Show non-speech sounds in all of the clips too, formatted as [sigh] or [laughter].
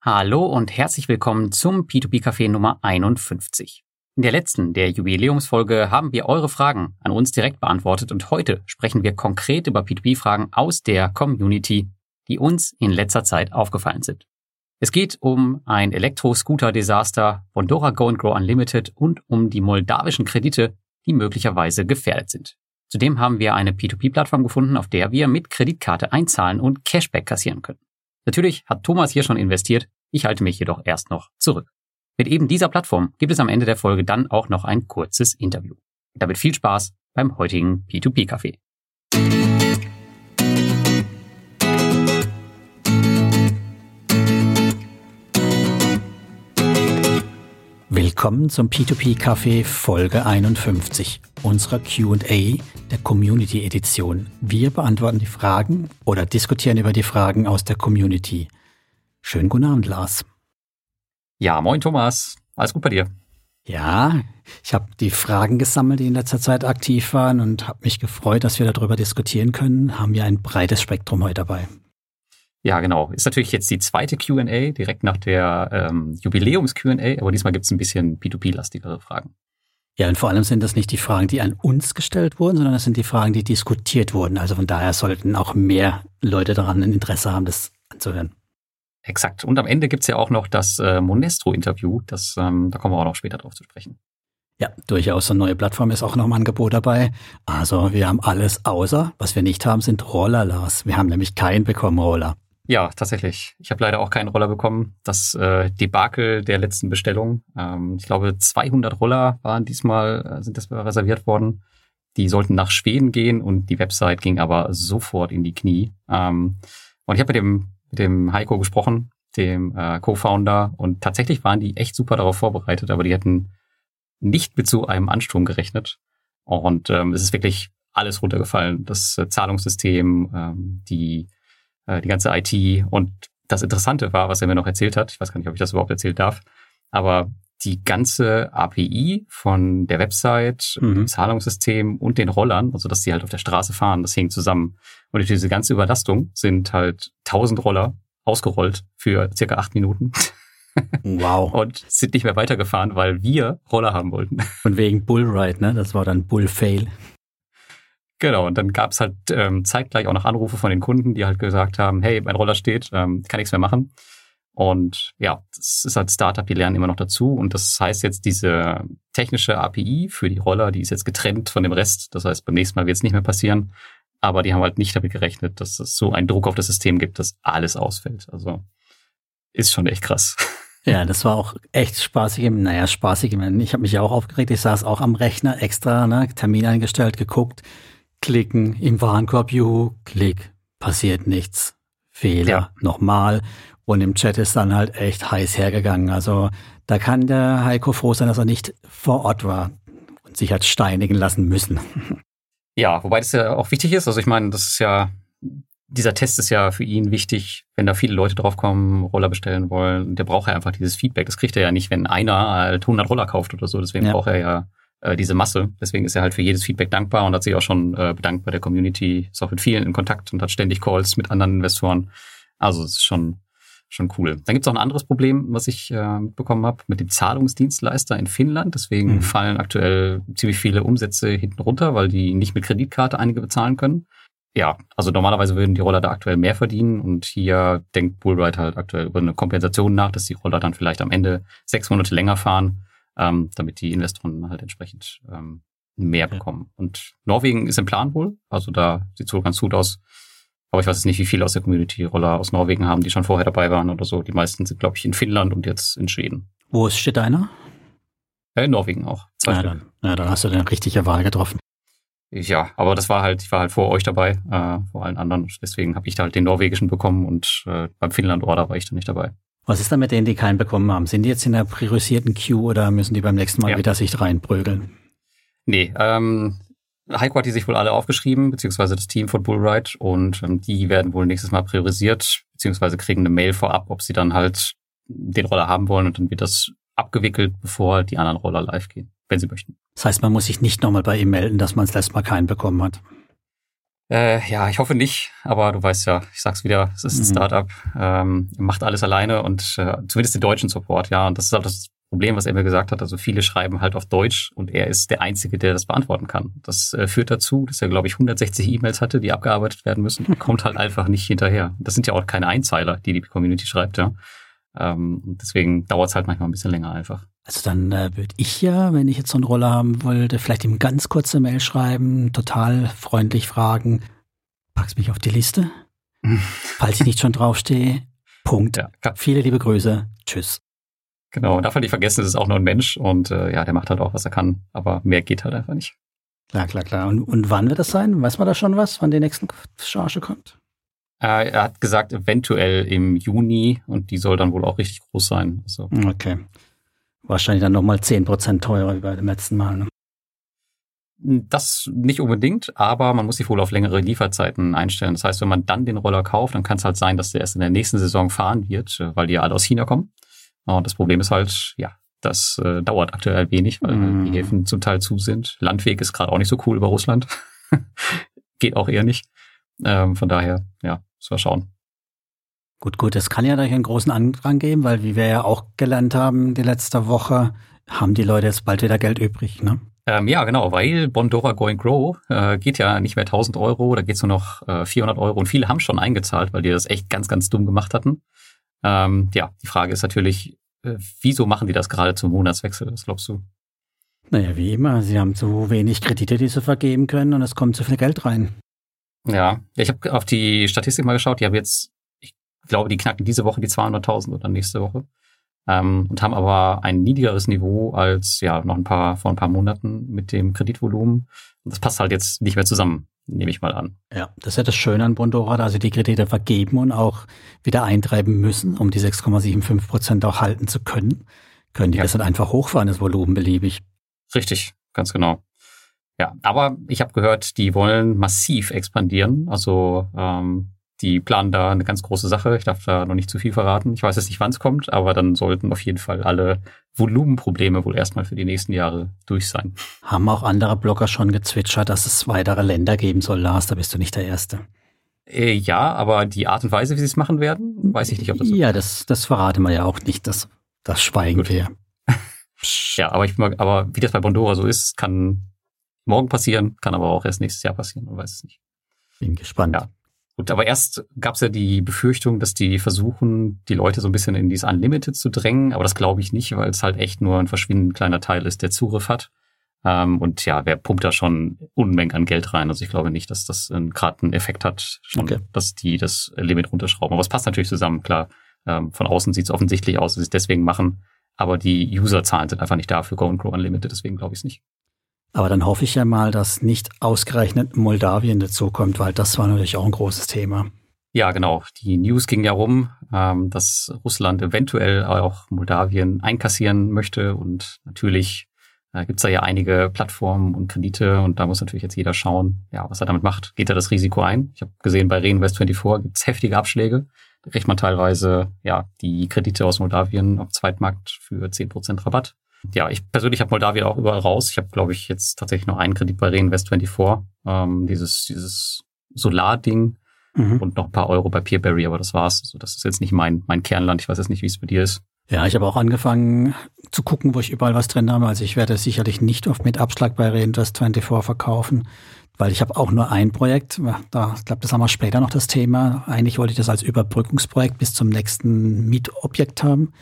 Hallo und herzlich willkommen zum P2P Café Nummer 51. In der letzten, der Jubiläumsfolge, haben wir eure Fragen an uns direkt beantwortet und heute sprechen wir konkret über P2P-Fragen aus der Community, die uns in letzter Zeit aufgefallen sind. Es geht um ein Elektro-Scooter-Desaster von Dora Go Grow Unlimited und um die moldawischen Kredite, die möglicherweise gefährdet sind. Zudem haben wir eine P2P-Plattform gefunden, auf der wir mit Kreditkarte einzahlen und Cashback kassieren können. Natürlich hat Thomas hier schon investiert, ich halte mich jedoch erst noch zurück. Mit eben dieser Plattform gibt es am Ende der Folge dann auch noch ein kurzes Interview. Damit viel Spaß beim heutigen P2P-Café. Willkommen zum P2P Café Folge 51 unserer Q&A der Community Edition. Wir beantworten die Fragen oder diskutieren über die Fragen aus der Community. Schönen guten Abend, Lars. Ja, moin Thomas. Alles gut bei dir? Ja, ich habe die Fragen gesammelt, die in letzter Zeit aktiv waren und habe mich gefreut, dass wir darüber diskutieren können. Haben wir ein breites Spektrum heute dabei. Ja, genau. Ist natürlich jetzt die zweite QA, direkt nach der ähm, Jubiläums-QA, aber diesmal gibt es ein bisschen P2P-lastigere Fragen. Ja, und vor allem sind das nicht die Fragen, die an uns gestellt wurden, sondern das sind die Fragen, die diskutiert wurden. Also von daher sollten auch mehr Leute daran ein Interesse haben, das anzuhören. Exakt. Und am Ende gibt's ja auch noch das äh, Monestro-Interview. Das, ähm, da kommen wir auch noch später drauf zu sprechen. Ja, durchaus eine neue Plattform ist auch noch im Angebot dabei. Also wir haben alles außer, was wir nicht haben, sind Roller, Lars. Wir haben nämlich keinen bekommen, Roller. Ja, tatsächlich. Ich habe leider auch keinen Roller bekommen. Das äh, Debakel der letzten Bestellung. Ähm, ich glaube, 200 Roller waren diesmal, äh, sind das reserviert worden. Die sollten nach Schweden gehen und die Website ging aber sofort in die Knie. Ähm, und ich habe mit dem, mit dem Heiko gesprochen, dem äh, Co-Founder, und tatsächlich waren die echt super darauf vorbereitet, aber die hätten nicht mit so einem Ansturm gerechnet. Und ähm, es ist wirklich alles runtergefallen. Das äh, Zahlungssystem, ähm, die äh, die ganze IT. Und das Interessante war, was er mir noch erzählt hat, ich weiß gar nicht, ob ich das überhaupt erzählt darf, aber die ganze API von der Website, mhm. dem Zahlungssystem und den Rollern, also dass die halt auf der Straße fahren, das hängt zusammen. Und durch diese ganze Überlastung sind halt 1000 Roller ausgerollt für circa acht Minuten. [laughs] Wow. und sind nicht mehr weitergefahren, weil wir Roller haben wollten. Und wegen Bullride, ne? Das war dann Bullfail. Genau, und dann gab es halt ähm, zeitgleich auch noch Anrufe von den Kunden, die halt gesagt haben, hey, mein Roller steht, ähm, kann nichts mehr machen. Und ja, das ist halt Startup, die lernen immer noch dazu. Und das heißt jetzt, diese technische API für die Roller, die ist jetzt getrennt von dem Rest. Das heißt, beim nächsten Mal wird es nicht mehr passieren. Aber die haben halt nicht damit gerechnet, dass es so einen Druck auf das System gibt, dass alles ausfällt. Also ist schon echt krass. Ja, das war auch echt spaßig. Naja, spaßig. Ich habe mich ja auch aufgeregt. Ich saß auch am Rechner extra, ne, Termin eingestellt, geguckt klicken im Warenkorb, juhu, klick, passiert nichts. Fehler, ja. nochmal. Und im Chat ist dann halt echt heiß hergegangen. Also da kann der Heiko froh sein, dass er nicht vor Ort war und sich hat steinigen lassen müssen. [laughs] Ja, wobei das ja auch wichtig ist. Also ich meine, das ist ja, dieser Test ist ja für ihn wichtig, wenn da viele Leute draufkommen, Roller bestellen wollen. Der braucht ja einfach dieses Feedback. Das kriegt er ja nicht, wenn einer halt 100 Roller kauft oder so. Deswegen ja. braucht er ja äh, diese Masse. Deswegen ist er halt für jedes Feedback dankbar und hat sich auch schon äh, bedankt bei der Community, ist auch mit vielen in Kontakt und hat ständig Calls mit anderen Investoren. Also es ist schon schon cool. Dann gibt es auch ein anderes Problem, was ich äh, bekommen habe mit dem Zahlungsdienstleister in Finnland. Deswegen mhm. fallen aktuell ziemlich viele Umsätze hinten runter, weil die nicht mit Kreditkarte einige bezahlen können. Ja, also normalerweise würden die Roller da aktuell mehr verdienen und hier denkt Bullride halt aktuell über eine Kompensation nach, dass die Roller dann vielleicht am Ende sechs Monate länger fahren ähm, damit die Investoren halt entsprechend ähm, mehr bekommen. Und Norwegen ist im Plan wohl, also da sieht es wohl ganz gut aus. Aber ich weiß jetzt nicht, wie viele aus der Community-Roller aus Norwegen haben, die schon vorher dabei waren oder so. Die meisten sind, glaube ich, in Finnland und jetzt in Schweden. Wo ist steht einer? Ja, in Norwegen auch. Zwei ja, Stück. Dann, ja, dann hast du eine richtige Wahl getroffen. Ja, aber das war halt, ich war halt vor euch dabei, äh, vor allen anderen. Deswegen habe ich da halt den norwegischen bekommen und äh, beim Finnland-Order war ich dann nicht dabei. Was ist da mit denen, die keinen bekommen haben? Sind die jetzt in der priorisierten Queue oder müssen die beim nächsten Mal ja. wieder sich reinprügeln? Nee, ähm, Heiko hat die sich wohl alle aufgeschrieben, beziehungsweise das Team von Bullride und ähm, die werden wohl nächstes Mal priorisiert, beziehungsweise kriegen eine Mail vorab, ob sie dann halt den Roller haben wollen und dann wird das abgewickelt, bevor die anderen Roller live gehen, wenn sie möchten. Das heißt, man muss sich nicht nochmal bei ihm melden, dass man das letzte Mal keinen bekommen hat. Äh, ja, ich hoffe nicht, aber du weißt ja, ich sag's wieder, es ist ein mhm. Startup, ähm, macht alles alleine und äh, zumindest den deutschen Support, ja. Und das ist halt das Problem, was er mir gesagt hat. Also viele schreiben halt auf Deutsch und er ist der Einzige, der das beantworten kann. Das äh, führt dazu, dass er, glaube ich, 160 E-Mails hatte, die abgearbeitet werden müssen, [laughs] kommt halt einfach nicht hinterher. Das sind ja auch keine Einzeiler, die die Community schreibt, ja. Ähm, deswegen dauert es halt manchmal ein bisschen länger einfach. Also dann äh, würde ich ja, wenn ich jetzt so einen Roller haben wollte, vielleicht ihm ganz kurze Mail schreiben, total freundlich fragen, packst mich auf die Liste? [laughs] Falls ich nicht schon draufstehe, Punkt. Ja, Viele liebe Grüße. Tschüss. Genau, und darf halt nicht vergessen, es ist auch nur ein Mensch und äh, ja, der macht halt auch, was er kann, aber mehr geht halt einfach nicht. Klar, klar, klar. Und, und wann wird das sein? Weiß man da schon was, wann die nächste Charge kommt? Äh, er hat gesagt, eventuell im Juni und die soll dann wohl auch richtig groß sein. Also. Okay. Wahrscheinlich dann nochmal 10% teurer wie bei dem letzten Mal. Ne? Das nicht unbedingt, aber man muss sich wohl auf längere Lieferzeiten einstellen. Das heißt, wenn man dann den Roller kauft, dann kann es halt sein, dass der erst in der nächsten Saison fahren wird, weil die ja alle aus China kommen. Und das Problem ist halt, ja, das äh, dauert aktuell wenig, weil mm. die Häfen zum Teil zu sind. Landweg ist gerade auch nicht so cool über Russland. [laughs] Geht auch eher nicht. Ähm, von daher, ja, müssen wir schauen. Gut, gut, es kann ja da einen großen Andrang geben, weil wie wir ja auch gelernt haben die letzte Woche, haben die Leute jetzt bald wieder Geld übrig, ne? Ähm, ja, genau, weil Bondora Going Grow äh, geht ja nicht mehr 1000 Euro, da geht's nur noch äh, 400 Euro und viele haben schon eingezahlt, weil die das echt ganz, ganz dumm gemacht hatten. Ähm, ja, die Frage ist natürlich, äh, wieso machen die das gerade zum Monatswechsel, was glaubst du? Naja, wie immer, sie haben zu wenig Kredite, die sie vergeben können und es kommt zu viel Geld rein. Ja, ich habe auf die Statistik mal geschaut, die haben jetzt glaube, die knacken diese Woche die 200.000 oder nächste Woche. Ähm, und haben aber ein niedrigeres Niveau als ja noch ein paar vor ein paar Monaten mit dem Kreditvolumen. Und das passt halt jetzt nicht mehr zusammen, nehme ich mal an. Ja, das ist ja das Schöne an Bondora, dass sie die Kredite vergeben und auch wieder eintreiben müssen, um die 6,75 Prozent auch halten zu können. Können die ja. das dann einfach hochfahren, das Volumen beliebig. Richtig, ganz genau. Ja, aber ich habe gehört, die wollen massiv expandieren. Also ähm, die planen da eine ganz große Sache. Ich darf da noch nicht zu viel verraten. Ich weiß jetzt nicht, wann es kommt, aber dann sollten auf jeden Fall alle Volumenprobleme wohl erstmal für die nächsten Jahre durch sein. Haben auch andere Blogger schon gezwitschert, dass es weitere Länder geben soll, Lars, da bist du nicht der Erste. Äh, ja, aber die Art und Weise, wie sie es machen werden, weiß ich nicht, ob das Ja, das, das verraten wir ja auch nicht, das, das schweigen Gut. wir. [laughs] ja, aber ich mag, aber wie das bei Bondora so ist, kann morgen passieren, kann aber auch erst nächstes Jahr passieren, man weiß es nicht. Bin gespannt. Ja. Gut, aber erst gab es ja die Befürchtung, dass die versuchen, die Leute so ein bisschen in dieses Unlimited zu drängen, aber das glaube ich nicht, weil es halt echt nur ein verschwindend kleiner Teil ist, der Zugriff hat. Ähm, und ja, wer pumpt da schon Unmengen an Geld rein? Also ich glaube nicht, dass das gerade einen Effekt hat, schon, okay. dass die das Limit runterschrauben. Aber es passt natürlich zusammen, klar. Ähm, von außen sieht es offensichtlich aus, dass sie es deswegen machen, aber die Userzahlen sind einfach nicht da für Go and Grow Unlimited, deswegen glaube ich es nicht. Aber dann hoffe ich ja mal, dass nicht ausgerechnet Moldawien dazukommt, weil das war natürlich auch ein großes Thema. Ja, genau. Die News ging ja rum, ähm, dass Russland eventuell auch Moldawien einkassieren möchte. Und natürlich äh, gibt es da ja einige Plattformen und Kredite und da muss natürlich jetzt jeder schauen, ja, was er damit macht. Geht er das Risiko ein? Ich habe gesehen, bei Reinvest24 gibt es heftige Abschläge. Da kriegt man teilweise ja die Kredite aus Moldawien auf Zweitmarkt für 10% Rabatt ja, ich persönlich habe Moldawien auch überall raus. Ich habe, glaube ich, jetzt tatsächlich noch einen Kredit bei Reinvest24, ähm, dieses, dieses Solar-Ding mhm. und noch ein paar Euro bei Peerberry, aber das war's. Also das ist jetzt nicht mein, mein Kernland. Ich weiß jetzt nicht, wie es bei dir ist. Ja, ich habe auch angefangen zu gucken, wo ich überall was drin habe. Also ich werde sicherlich nicht oft mit Abschlag bei Reinvest24 verkaufen, weil ich habe auch nur ein Projekt. Da, ich glaube, das haben wir später noch das Thema. Eigentlich wollte ich das als Überbrückungsprojekt bis zum nächsten Mietobjekt haben.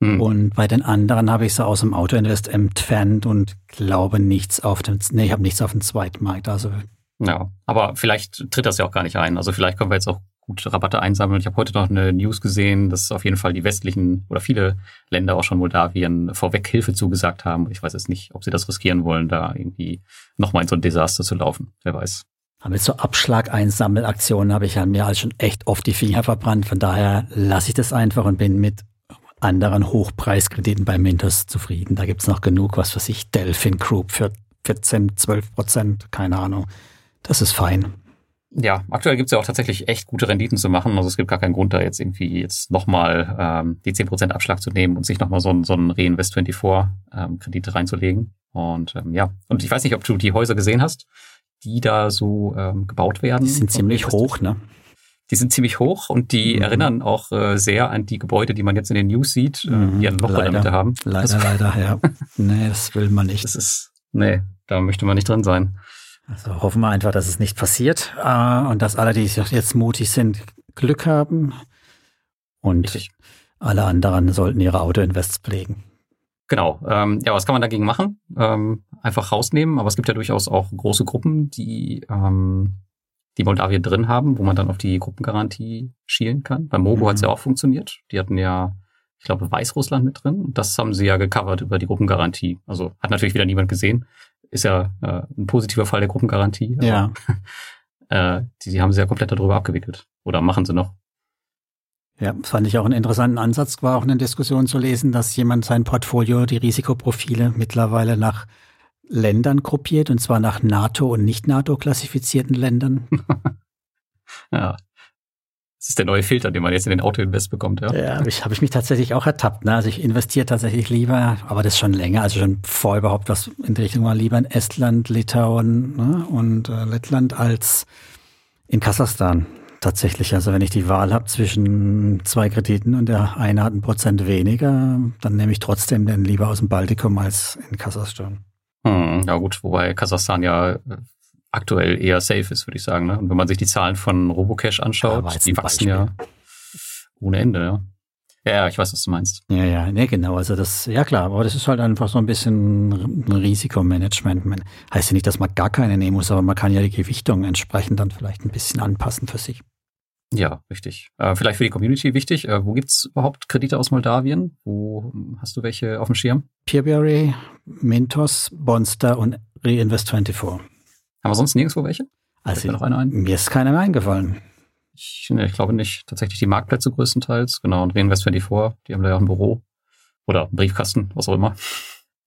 Mhm. Und bei den anderen habe ich sie aus dem Autoinvest entfernt und glaube nichts auf dem, nee, ich habe nichts auf dem Zweitmarkt. Also ja, aber vielleicht tritt das ja auch gar nicht ein. Also vielleicht können wir jetzt auch gute Rabatte einsammeln. Ich habe heute noch eine News gesehen, dass auf jeden Fall die westlichen oder viele Länder, auch schon Moldawien, vorweg Hilfe zugesagt haben. Ich weiß jetzt nicht, ob sie das riskieren wollen, da irgendwie nochmal in so ein Desaster zu laufen. Wer weiß. Aber mit so Abschlag-Einsammelaktionen habe ich ja mir als schon echt oft die Finger verbrannt. Von daher lasse ich das einfach und bin mit anderen Hochpreiskrediten bei Mintos zufrieden. Da gibt es noch genug, was für sich, Delphin Group für 14, 12 Prozent, keine Ahnung. Das ist fein. Ja, aktuell gibt es ja auch tatsächlich echt gute Renditen zu machen. Also es gibt gar keinen Grund, da jetzt irgendwie jetzt nochmal ähm, die 10% Abschlag zu nehmen und sich nochmal so, so ein Reinvest24 ähm, reinzulegen. Und ähm, ja, und ich weiß nicht, ob du die Häuser gesehen hast. die da so ähm, gebaut werden. Die sind ziemlich hoch, ne? Die sind ziemlich hoch und die mhm. erinnern auch äh, sehr an die Gebäude, die man jetzt in den News sieht, äh, mhm. die ein Loch in der Mitte haben. Leider, das, leider, ja. [laughs] nee, das will man nicht. Das ist, nee, da möchte man nicht drin sein. Also hoffen wir einfach, dass es nicht passiert äh, und dass alle, die jetzt mutig sind, Glück haben und Richtig. alle anderen sollten ihre Autoinvests pflegen. Genau. Ähm, ja, was kann man dagegen machen? Ähm, einfach rausnehmen, aber es gibt ja durchaus auch große Gruppen, die ähm, die Moldawien drin haben, wo man dann auf die Gruppengarantie schielen kann. Bei Mogo mhm. hat es ja auch funktioniert. Die hatten ja, ich glaube, Weißrussland mit drin. Das haben sie ja gecovert über die Gruppengarantie. Also hat natürlich wieder niemand gesehen. Ist ja äh, ein positiver Fall der Gruppengarantie. ja. [laughs] äh, die, die haben sie ja komplett darüber abgewickelt. Oder machen sie noch. Ja, fand ich auch einen interessanten Ansatz, war auch eine Diskussion zu lesen, dass jemand sein Portfolio, die Risikoprofile mittlerweile nach Ländern gruppiert, und zwar nach NATO und nicht NATO klassifizierten Ländern. [laughs] ja. Das ist der neue Filter, den man jetzt in den Autoinvest bekommt, ja. Ja, habe ich, hab ich mich tatsächlich auch ertappt. Ne? Also ich investiere tatsächlich lieber, aber das schon länger, also schon vor überhaupt was in die Richtung war, lieber in Estland, Litauen ne? und äh, Lettland als in Kasachstan tatsächlich. Also wenn ich die Wahl habe zwischen zwei Krediten und der eine hat ein Prozent weniger, dann nehme ich trotzdem den lieber aus dem Baltikum als in Kasachstan. Hm, ja gut, wobei Kasachstan ja äh, aktuell eher safe ist, würde ich sagen. Ne? Und wenn man sich die Zahlen von Robocash anschaut, ja, die wachsen Beispiel. ja ohne Ende, ja. Ja, ich weiß, was du meinst. Ja, ja, nee, genau. Also das, ja klar, aber das ist halt einfach so ein bisschen ein Risikomanagement. Man, heißt ja nicht, dass man gar keine nehmen muss, aber man kann ja die Gewichtung entsprechend dann vielleicht ein bisschen anpassen für sich. Ja, richtig. Äh, vielleicht für die Community wichtig. Äh, wo gibt's überhaupt Kredite aus Moldawien? Wo hast du welche auf dem Schirm? Peerberry, Mintos, Bonster und Reinvest24. Haben wir sonst nirgendwo welche? Also noch eine ein? mir ist keiner mehr eingefallen. Ich, ne, ich glaube nicht. Tatsächlich die Marktplätze größtenteils. Genau. Und Reinvest24, die haben da ja auch ein Büro. Oder einen Briefkasten, was auch immer.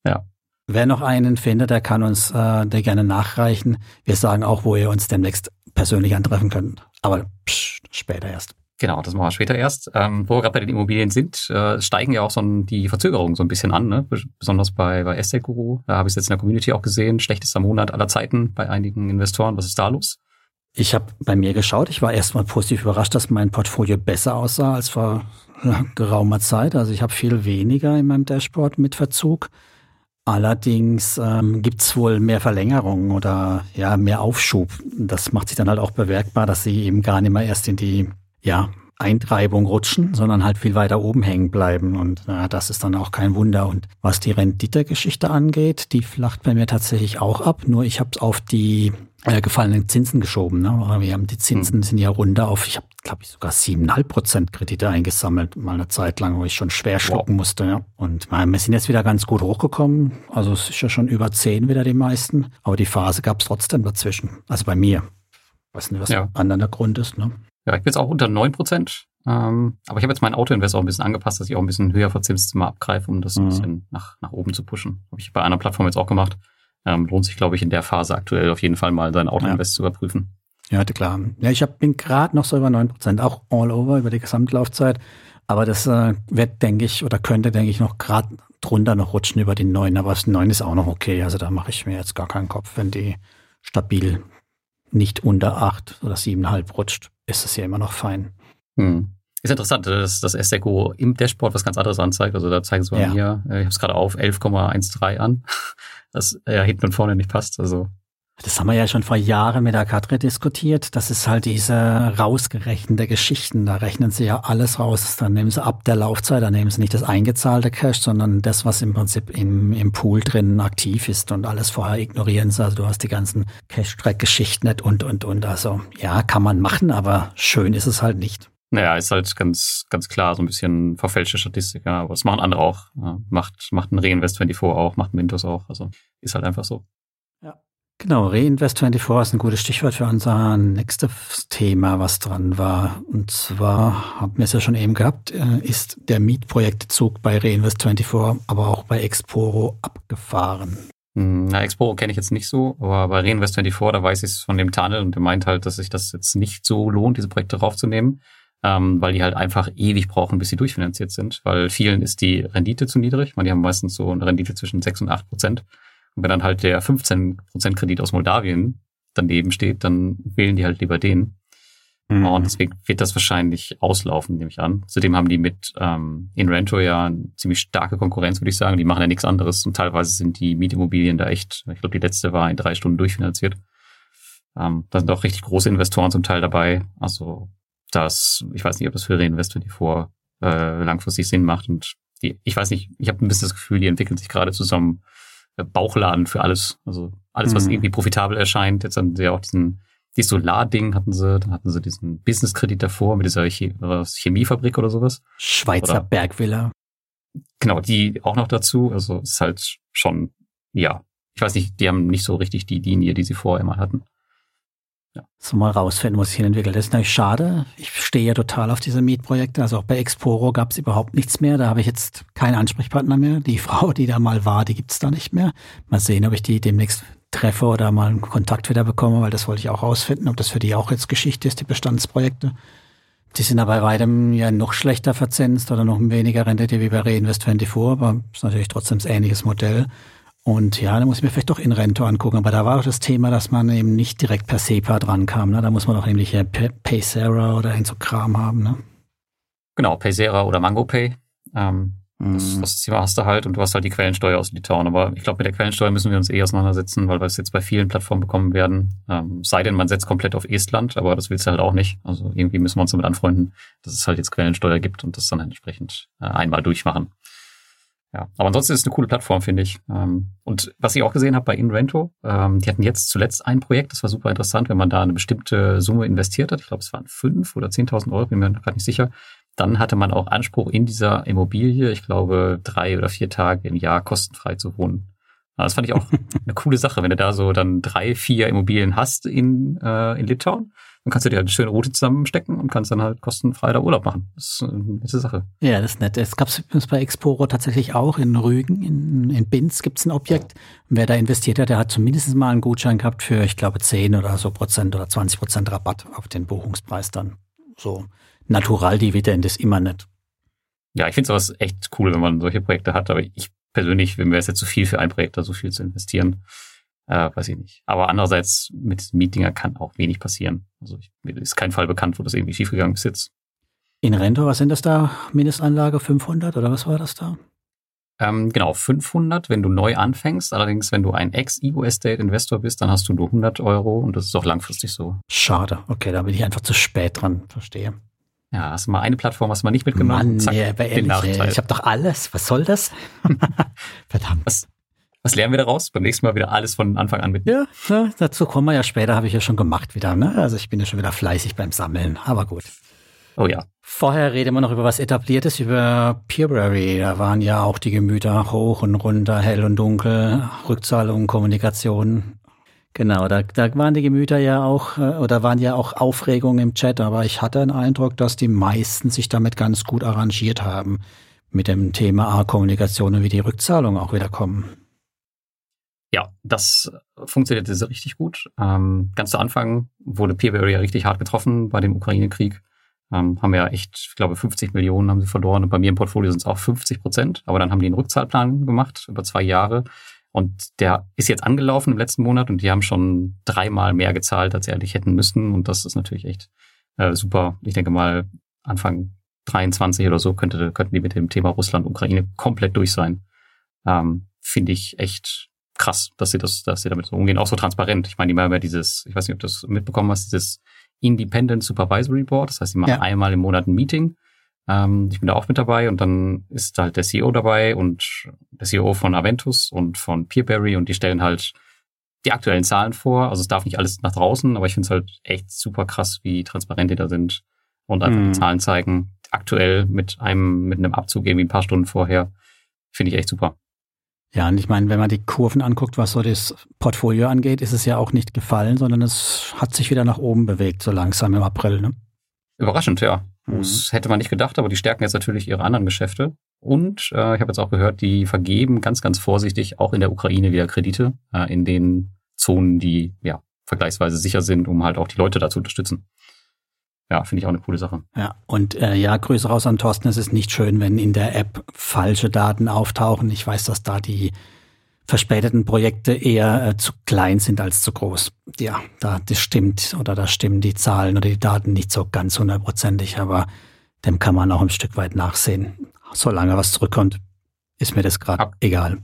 Ja. Wer noch einen findet, der kann uns äh, der gerne nachreichen. Wir sagen auch, wo ihr uns demnächst persönlich antreffen könnt. Aber psch, später erst. Genau, das machen wir später erst. Ähm, wo wir gerade bei den Immobilien sind, äh, steigen ja auch so ein, die Verzögerungen so ein bisschen an, ne? besonders bei, bei Estate Guru. Da habe ich es jetzt in der Community auch gesehen. Schlechtester Monat aller Zeiten bei einigen Investoren. Was ist da los? Ich habe bei mir geschaut. Ich war erstmal positiv überrascht, dass mein Portfolio besser aussah als vor geraumer Zeit. Also ich habe viel weniger in meinem Dashboard mit Verzug. Allerdings ähm, gibt es wohl mehr Verlängerungen oder ja mehr Aufschub. Das macht sich dann halt auch bemerkbar, dass sie eben gar nicht mehr erst in die ja, Eintreibung rutschen, sondern halt viel weiter oben hängen bleiben. Und na, das ist dann auch kein Wunder. Und was die Rendite-Geschichte angeht, die flacht bei mir tatsächlich auch ab. Nur ich habe es auf die äh, gefallenen Zinsen geschoben. Ne? Wir haben die Zinsen sind ja runter auf, ich habe, glaube ich, sogar siebeneinhalb Prozent Kredite eingesammelt, mal eine Zeit lang, wo ich schon schwer schlucken wow. musste. Ja. Und äh, wir sind jetzt wieder ganz gut hochgekommen. Also es ist ja schon über zehn wieder die meisten. Aber die Phase gab es trotzdem dazwischen. Also bei mir. Weiß nicht, was ja. anderen der Grund ist. Ne? Ja, ich bin jetzt auch unter neun Prozent. Ähm, aber ich habe jetzt mein Autoinvest auch ein bisschen angepasst, dass ich auch ein bisschen höher verzinst mal abgreife, um das mhm. ein bisschen nach, nach oben zu pushen. Habe ich bei einer Plattform jetzt auch gemacht. Ähm, lohnt sich, glaube ich, in der Phase aktuell auf jeden Fall mal sein Autoinvest ja. zu überprüfen. Ja, klar. Ja, ich hab, bin gerade noch so über neun Prozent, auch all over über die Gesamtlaufzeit. Aber das äh, wird, denke ich, oder könnte, denke ich, noch gerade drunter noch rutschen über die neun. Aber das neun ist auch noch okay. Also da mache ich mir jetzt gar keinen Kopf, wenn die stabil nicht unter acht oder siebeneinhalb rutscht, ist es ja immer noch fein. Hm. Ist interessant, dass das SDECO im Dashboard was ganz anderes anzeigt. Also da zeigen sie bei ja. mir, äh, ich habe es gerade auf, 11,13 an [laughs] das ja hinten und vorne nicht passt. Also das haben wir ja schon vor Jahren mit der Kadre diskutiert. Das ist halt diese rausgerechnete Geschichten. Da rechnen sie ja alles raus. Dann nehmen sie ab der Laufzeit, dann nehmen sie nicht das eingezahlte Cash, sondern das, was im Prinzip im, im Pool drin aktiv ist und alles vorher ignorieren sie. Also du hast die ganzen Cash-Track-Geschichten und, und, und. Also ja, kann man machen, aber schön ist es halt nicht. Naja, ist halt ganz, ganz klar so ein bisschen verfälschte Statistik, ja, aber das machen andere auch. Ja, macht, macht ein Reinvest24 auch, macht ein Windows auch. Also ist halt einfach so. Genau, Reinvest24 ist ein gutes Stichwort für unser nächstes Thema, was dran war. Und zwar, haben wir es ja schon eben gehabt, äh, ist der Mietprojektezug bei Reinvest24, aber auch bei Exporo abgefahren. Hm, na, Exporo kenne ich jetzt nicht so, aber bei Reinvest24, da weiß ich es von dem Tunnel und der meint halt, dass sich das jetzt nicht so lohnt, diese Projekte raufzunehmen ähm, weil die halt einfach ewig brauchen, bis sie durchfinanziert sind, weil vielen ist die Rendite zu niedrig. Man, die haben meistens so eine Rendite zwischen 6 und 8 Prozent. Und wenn dann halt der 15 Prozent Kredit aus Moldawien daneben steht, dann wählen die halt lieber den. Mhm. Und deswegen wird das wahrscheinlich auslaufen, nehme ich an. Zudem haben die mit ähm, Inrento ja eine ziemlich starke Konkurrenz, würde ich sagen. Die machen ja nichts anderes und teilweise sind die Mietimmobilien da echt, ich glaube, die letzte war in drei Stunden durchfinanziert. Ähm, da sind auch richtig große Investoren zum Teil dabei. Also das, ich weiß nicht, ob das für Reinvestor die vor äh, langfristig Sinn macht. Und die, ich weiß nicht, ich habe ein bisschen das Gefühl, die entwickeln sich gerade zusammen Bauchladen für alles. Also alles, was mhm. irgendwie profitabel erscheint. Jetzt haben sie ja auch diesen dieses Solar-Ding hatten sie, dann hatten sie diesen Business-Kredit davor mit dieser Chemiefabrik oder sowas. Schweizer oder, Bergvilla. Genau, die auch noch dazu. Also ist halt schon, ja, ich weiß nicht, die haben nicht so richtig die Linie, die sie vorher mal hatten. So mal rausfinden, was sich entwickelt. Das ist natürlich schade. Ich stehe ja total auf diese Mietprojekte. Also auch bei Exporo gab es überhaupt nichts mehr. Da habe ich jetzt keinen Ansprechpartner mehr. Die [laughs] Frau, die da mal war, die gibt es da nicht mehr. Mal sehen, ob ich die demnächst treffe oder mal einen Kontakt wieder bekomme, weil das wollte ich auch rausfinden, ob das für die auch jetzt Geschichte ist, die Bestandsprojekte. Die sind aber bei weitem ja noch schlechter verzinst oder noch weniger Rendite wie bei Reinvest24, aber ist natürlich trotzdem ein ähnliches Modell. Und ja, da muss ich mir vielleicht doch in Rento angucken. Aber da war auch das Thema, dass man eben nicht direkt per SEPA dran kam. Ne? Da muss man doch nämlich ja Paysera oder ein so Kram haben. Ne? Genau, Paysera oder MangoPay. Ähm, das, mhm. das Thema hast du halt und du hast halt die Quellensteuer aus Litauen. Aber ich glaube, mit der Quellensteuer müssen wir uns eh auseinandersetzen, weil wir es jetzt bei vielen Plattformen bekommen werden. Ähm, sei denn, man setzt komplett auf Estland, aber das willst du halt auch nicht. Also irgendwie müssen wir uns damit anfreunden, dass es halt jetzt Quellensteuer gibt und das dann entsprechend äh, einmal durchmachen. Ja, aber ansonsten ist es eine coole Plattform, finde ich. Ähm, und was ich auch gesehen habe bei InRento, ähm, die hatten jetzt zuletzt ein Projekt, das war super interessant, wenn man da eine bestimmte Summe investiert hat. Ich glaube, es waren fünf oder zehntausend Euro, bin mir gerade nicht sicher. Dann hatte man auch Anspruch in dieser Immobilie, ich glaube, drei oder vier Tage im Jahr kostenfrei zu wohnen. Das fand ich auch [laughs] eine coole Sache, wenn du da so dann drei, vier Immobilien hast in, äh, in Litauen dann kannst du dir halt eine schöne Route zusammenstecken und kannst dann halt kostenfrei da Urlaub machen. Das ist eine nette Sache. Ja, das ist nett. Es gab es bei Exporo tatsächlich auch in Rügen, in, in Binz gibt es ein Objekt. Und wer da investiert hat, der hat zumindest mal einen Gutschein gehabt für, ich glaube, 10 oder so Prozent oder 20 Prozent Rabatt auf den Buchungspreis dann. So Naturaldividend ist immer nett. Ja, ich finde sowas echt cool, wenn man solche Projekte hat, aber ich persönlich, wenn wäre es jetzt zu viel für ein Projekt, da so viel zu investieren äh, weiß ich nicht. Aber andererseits mit Meetinger kann auch wenig passieren. Also ich, mir ist kein Fall bekannt, wo das irgendwie schiefgegangen ist jetzt. In Rento, was sind das da? Mindestanlage 500 oder was war das da? Ähm, genau, 500, wenn du neu anfängst. Allerdings, wenn du ein Ex-Evo-Estate-Investor bist, dann hast du nur 100 Euro und das ist auch langfristig so. Schade. Okay, da bin ich einfach zu spät dran. Verstehe. Ja, hast du mal eine Plattform, hast du mal nicht mitgenommen. Mann, Zack, nee, aber ehrlich, ich habe doch alles. Was soll das? [laughs] Verdammt. Was, was lernen wir daraus? Beim nächsten Mal wieder alles von Anfang an mit. Ja, ja dazu kommen wir ja später, habe ich ja schon gemacht wieder. Ne? Also ich bin ja schon wieder fleißig beim Sammeln, aber gut. Oh ja. Vorher reden wir noch über was Etabliertes, über Peerberry. Da waren ja auch die Gemüter hoch und runter, hell und dunkel, Rückzahlung, Kommunikation. Genau, da, da waren die Gemüter ja auch, äh, oder waren ja auch Aufregungen im Chat, aber ich hatte den Eindruck, dass die meisten sich damit ganz gut arrangiert haben mit dem Thema A-Kommunikation und wie die Rückzahlungen auch wieder kommen. Ja, das funktionierte so richtig gut. Ähm, ganz zu Anfang wurde Peerberry ja richtig hart getroffen bei dem Ukraine-Krieg. Ähm, haben ja echt, ich glaube, 50 Millionen haben sie verloren und bei mir im Portfolio sind es auch 50 Prozent. Aber dann haben die einen Rückzahlplan gemacht über zwei Jahre und der ist jetzt angelaufen im letzten Monat und die haben schon dreimal mehr gezahlt, als sie eigentlich hätten müssen und das ist natürlich echt äh, super. Ich denke mal, Anfang 23 oder so könnte, könnten die mit dem Thema Russland-Ukraine komplett durch sein. Ähm, Finde ich echt krass, dass sie das, dass sie damit so umgehen, auch so transparent. Ich meine, die haben ja dieses, ich weiß nicht, ob du das mitbekommen hast, dieses Independent Supervisory Board. Das heißt, die machen ja. einmal im Monat ein Meeting. Ähm, ich bin da auch mit dabei und dann ist halt der CEO dabei und der CEO von Aventus und von Peerberry und die stellen halt die aktuellen Zahlen vor. Also es darf nicht alles nach draußen, aber ich finde es halt echt super krass, wie transparent die da sind und einfach mhm. die Zahlen zeigen. Aktuell mit einem, mit einem Abzug irgendwie ein paar Stunden vorher. Finde ich echt super. Ja, und ich meine, wenn man die Kurven anguckt, was so das Portfolio angeht, ist es ja auch nicht gefallen, sondern es hat sich wieder nach oben bewegt, so langsam im April. Ne? Überraschend, ja. Mhm. Das hätte man nicht gedacht, aber die stärken jetzt natürlich ihre anderen Geschäfte. Und äh, ich habe jetzt auch gehört, die vergeben ganz, ganz vorsichtig auch in der Ukraine wieder Kredite äh, in den Zonen, die ja vergleichsweise sicher sind, um halt auch die Leute da zu unterstützen ja, finde ich auch eine coole Sache. Ja, und äh, ja, Grüße raus an Thorsten. Es ist nicht schön, wenn in der App falsche Daten auftauchen. Ich weiß, dass da die verspäteten Projekte eher äh, zu klein sind als zu groß. Ja, da das stimmt oder da stimmen die Zahlen oder die Daten nicht so ganz hundertprozentig, aber dem kann man auch ein Stück weit nachsehen. Solange was zurückkommt, ist mir das gerade egal.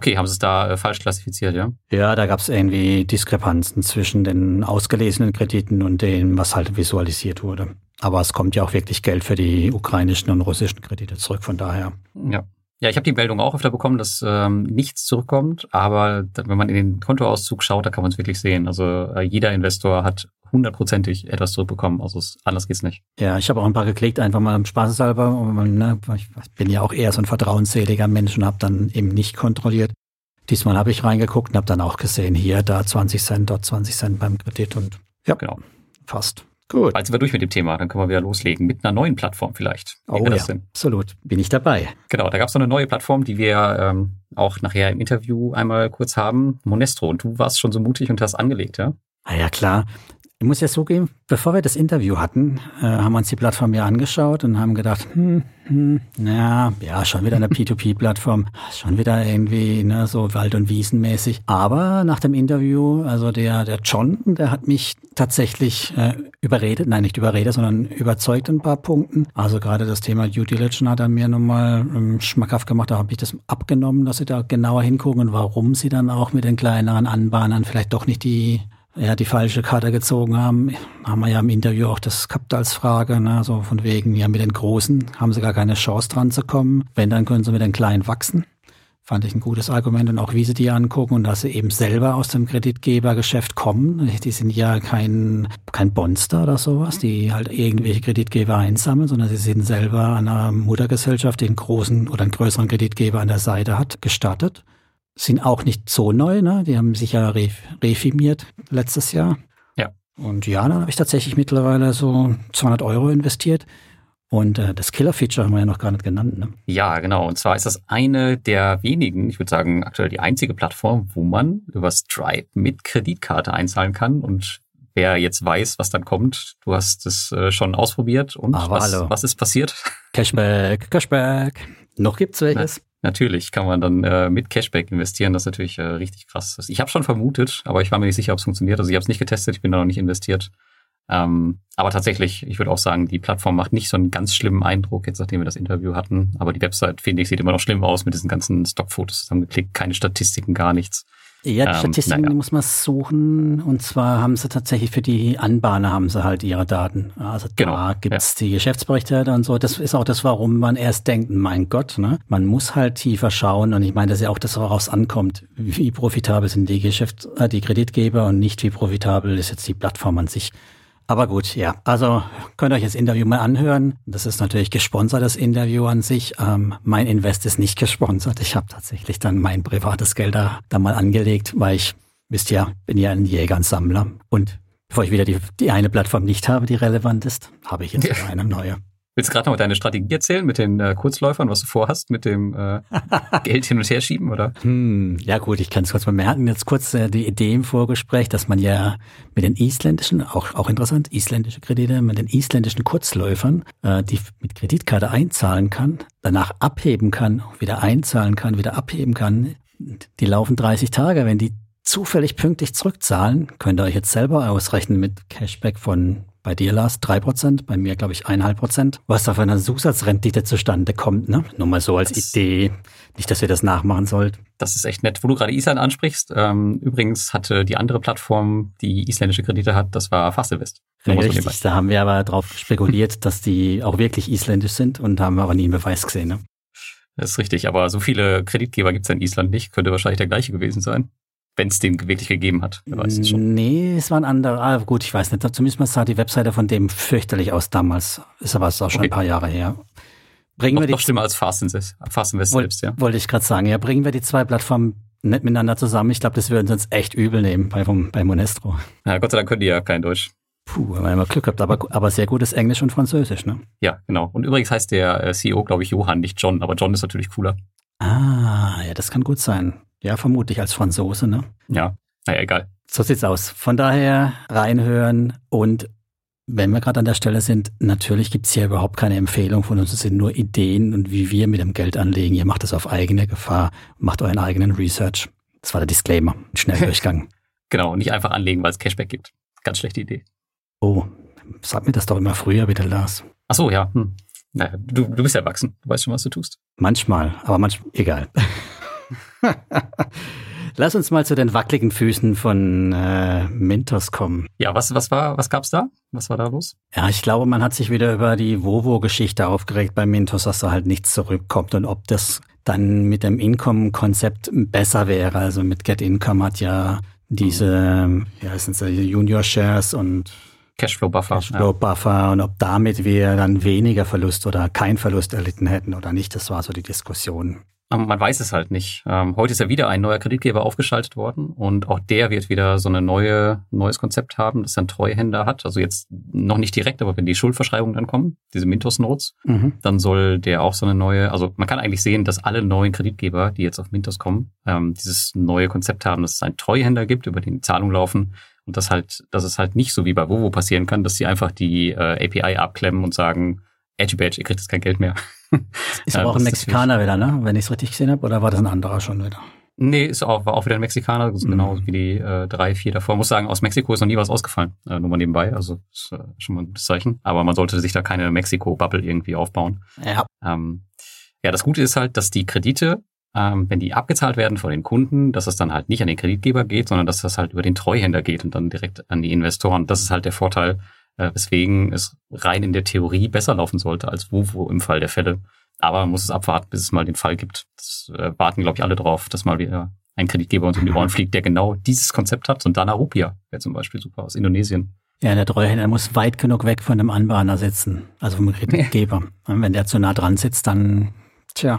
Okay, haben Sie es da äh, falsch klassifiziert, ja? Ja, da gab es irgendwie Diskrepanzen zwischen den ausgelesenen Krediten und dem, was halt visualisiert wurde. Aber es kommt ja auch wirklich Geld für die ukrainischen und russischen Kredite zurück, von daher. Ja. Ja, ich habe die Meldung auch öfter bekommen, dass ähm, nichts zurückkommt, aber wenn man in den Kontoauszug schaut, da kann man es wirklich sehen. Also äh, jeder Investor hat hundertprozentig etwas zurückbekommen. Also es, anders geht's nicht. Ja, ich habe auch ein paar geklickt, einfach mal im Spaßeshalber. Ne, ich bin ja auch eher so ein vertrauensseliger Mensch und habe dann eben nicht kontrolliert. Diesmal habe ich reingeguckt und habe dann auch gesehen, hier, da 20 Cent, dort 20 Cent beim Kredit und ja, genau. Fast. Gut. Also sind wir durch mit dem Thema, dann können wir wieder loslegen. Mit einer neuen Plattform vielleicht. Wie oh ja, absolut. Bin ich dabei. Genau, da gab es noch eine neue Plattform, die wir ähm, auch nachher im Interview einmal kurz haben. Monestro. Und du warst schon so mutig und hast angelegt, ja? Ah ja, klar. Ich muss ja zugeben, bevor wir das Interview hatten, äh, haben wir uns die Plattform ja angeschaut und haben gedacht, hm, hm, ja, ja, schon wieder eine [laughs] P2P-Plattform, schon wieder irgendwie ne, so Wald- und Wiesenmäßig. Aber nach dem Interview, also der, der John, der hat mich tatsächlich äh, überredet, nein, nicht überredet, sondern überzeugt in ein paar Punkten. Also gerade das Thema Due Diligence hat er mir nochmal ähm, schmackhaft gemacht, da habe ich das abgenommen, dass sie da genauer hingucken und warum sie dann auch mit den kleineren Anbahnern vielleicht doch nicht die ja, die falsche Karte gezogen haben, haben wir ja im Interview auch das gehabt als Frage, ne? so von wegen, ja, mit den Großen haben sie gar keine Chance dran zu kommen. Wenn, dann können sie mit den Kleinen wachsen. Fand ich ein gutes Argument und auch wie sie die angucken und dass sie eben selber aus dem Kreditgebergeschäft kommen. Die sind ja kein, kein Bonster oder sowas, die halt irgendwelche Kreditgeber einsammeln, sondern sie sind selber einer Muttergesellschaft, die einen großen oder einen größeren Kreditgeber an der Seite hat, gestartet sind auch nicht so neu, ne? Die haben sich ja re refirmiert letztes Jahr. Ja. Und ja, dann habe ich tatsächlich mittlerweile so 200 Euro investiert. Und äh, das Killer-Feature haben wir ja noch gar nicht genannt. Ne? Ja, genau. Und zwar ist das eine der wenigen, ich würde sagen aktuell die einzige Plattform, wo man über Stripe mit Kreditkarte einzahlen kann. Und wer jetzt weiß, was dann kommt, du hast es äh, schon ausprobiert. Und Aber was, hallo. was ist passiert? Cashback, Cashback. Noch gibt's welches? Natürlich kann man dann äh, mit Cashback investieren. Das ist natürlich äh, richtig krass. Ich habe schon vermutet, aber ich war mir nicht sicher, ob es funktioniert. Also ich habe es nicht getestet, ich bin da noch nicht investiert. Ähm, aber tatsächlich, ich würde auch sagen, die Plattform macht nicht so einen ganz schlimmen Eindruck, jetzt nachdem wir das Interview hatten. Aber die Website, finde ich, sieht immer noch schlimm aus mit diesen ganzen Stockfotos zusammengeklickt. Keine Statistiken, gar nichts. Ja, die ähm, Statistiken naja. muss man suchen. Und zwar haben sie tatsächlich für die Anbahner haben sie halt ihre Daten. Also genau. da gibt's ja. die Geschäftsberichte und so. Das ist auch das, warum man erst denkt, mein Gott, ne? Man muss halt tiefer schauen. Und ich meine, das ist ja auch das, woraus ankommt. Wie profitabel sind die Geschäfts-, äh, die Kreditgeber und nicht wie profitabel ist jetzt die Plattform an sich. Aber gut, ja. Also könnt ihr euch das Interview mal anhören. Das ist natürlich gesponsert, das Interview an sich. Ähm, mein Invest ist nicht gesponsert. Ich habe tatsächlich dann mein privates Geld da, da mal angelegt, weil ich, wisst ihr, bin ja ein Jäger und Sammler. Und bevor ich wieder die, die eine Plattform nicht habe, die relevant ist, habe ich jetzt wieder [laughs] eine neue. Willst du gerade noch deine Strategie erzählen mit den äh, Kurzläufern, was du vorhast mit dem äh, [laughs] Geld hin und her schieben, oder? Hm, ja gut, ich kann es kurz mal merken. Jetzt kurz äh, die Idee im Vorgespräch, dass man ja mit den isländischen, auch, auch interessant, isländische Kredite, mit den isländischen Kurzläufern, äh, die mit Kreditkarte einzahlen kann, danach abheben kann, wieder einzahlen kann, wieder abheben kann. Die laufen 30 Tage. Wenn die zufällig pünktlich zurückzahlen, könnt ihr euch jetzt selber ausrechnen mit Cashback von bei dir, Lars, drei Prozent, bei mir, glaube ich, eineinhalb Prozent. Was da für eine Zusatzrendite zustande kommt, ne? Nur mal so als das Idee. Nicht, dass ihr das nachmachen sollt. Das ist echt nett. Wo du gerade Island ansprichst, ähm, übrigens hatte die andere Plattform, die isländische Kredite hat, das war Fastinvest. Ja, richtig, da haben wir aber darauf spekuliert, dass die auch wirklich isländisch sind und haben aber nie einen Beweis gesehen, ne? Das ist richtig, aber so viele Kreditgeber gibt es in Island nicht. Könnte wahrscheinlich der gleiche gewesen sein wenn es den wirklich gegeben hat. Wer weiß es schon. Nee, es war ein anderer. Ah, gut, ich weiß nicht. Zumindest sah die Webseite von dem fürchterlich aus damals. Ist aber auch schon okay. ein paar Jahre her. Bringen noch, wir die, noch schlimmer als Fast Invest, Fast Invest wollt, selbst, ja. Wollte ich gerade sagen. Ja, bringen wir die zwei Plattformen nicht miteinander zusammen. Ich glaube, das würden sie uns echt übel nehmen bei, vom, bei Monestro. Ja, Gott sei Dank können die ja kein Deutsch. Puh, wenn man Glück gehabt, aber, aber sehr gutes Englisch und Französisch, ne? Ja, genau. Und übrigens heißt der äh, CEO, glaube ich, Johann, nicht John, aber John ist natürlich cooler. Ah, ja, das kann gut sein. Ja, vermutlich als Franzose, ne? Ja, naja, egal. So sieht's aus. Von daher reinhören und wenn wir gerade an der Stelle sind, natürlich gibt's hier überhaupt keine Empfehlung von uns. Es sind nur Ideen und wie wir mit dem Geld anlegen. Ihr macht das auf eigene Gefahr, macht euren eigenen Research. Das war der Disclaimer. Schnelldurchgang. [laughs] genau, nicht einfach anlegen, weil es Cashback gibt. Ganz schlechte Idee. Oh, sag mir das doch immer früher, bitte, Lars. Ach so, ja. Hm. Naja, du, du bist erwachsen. Du weißt schon, was du tust. Manchmal, aber manchmal, egal. [laughs] Lass uns mal zu den wackeligen Füßen von äh, Mintos kommen. Ja, was, was war, was gab's da? Was war da los? Ja, ich glaube, man hat sich wieder über die Vovo-Geschichte aufgeregt bei Mintos, dass da halt nichts zurückkommt und ob das dann mit dem Income-Konzept besser wäre. Also mit Get Income hat ja diese, ja, sind Junior Shares und Cashflow Buffer. Cashflow Buffer ja. und ob damit wir dann weniger Verlust oder kein Verlust erlitten hätten oder nicht. Das war so die Diskussion. Man weiß es halt nicht. Ähm, heute ist ja wieder ein neuer Kreditgeber aufgeschaltet worden und auch der wird wieder so eine neue neues Konzept haben, das er einen Treuhänder hat. Also jetzt noch nicht direkt, aber wenn die Schuldverschreibungen dann kommen, diese Mintos Notes, mhm. dann soll der auch so eine neue. Also man kann eigentlich sehen, dass alle neuen Kreditgeber, die jetzt auf Mintos kommen, ähm, dieses neue Konzept haben, dass es einen Treuhänder gibt, über den die Zahlungen laufen und das halt, dass es halt nicht so wie bei Vovo passieren kann, dass sie einfach die äh, API abklemmen und sagen, Edgy Badge, ihr kriegt jetzt kein Geld mehr. [laughs] Ist aber auch ein Mexikaner wieder, ne? Wenn ich es richtig gesehen habe, oder war das ein anderer schon wieder? Nee, ist auch, war auch wieder ein Mexikaner, mhm. genau wie die äh, drei, vier davor. Muss sagen, aus Mexiko ist noch nie was ausgefallen, äh, nur mal nebenbei, also ist äh, schon mal ein gutes Zeichen. Aber man sollte sich da keine Mexiko-Bubble irgendwie aufbauen. Ja. Ähm, ja, das Gute ist halt, dass die Kredite, ähm, wenn die abgezahlt werden von den Kunden, dass es dann halt nicht an den Kreditgeber geht, sondern dass das halt über den Treuhänder geht und dann direkt an die Investoren. Das ist halt der Vorteil, äh, weswegen es rein in der Theorie besser laufen sollte als Vovo im Fall der Fälle. Aber man muss es abwarten, bis es mal den Fall gibt. Das äh, warten, glaube ich, alle drauf, dass mal wieder ein Kreditgeber uns um die Ohren [laughs] fliegt, der genau dieses Konzept hat. Und Dana Rupia wäre zum Beispiel super aus Indonesien. Ja, der Treuhänder muss weit genug weg von dem Anbahner sitzen, also vom Kreditgeber. Und wenn der zu nah dran sitzt, dann, tja,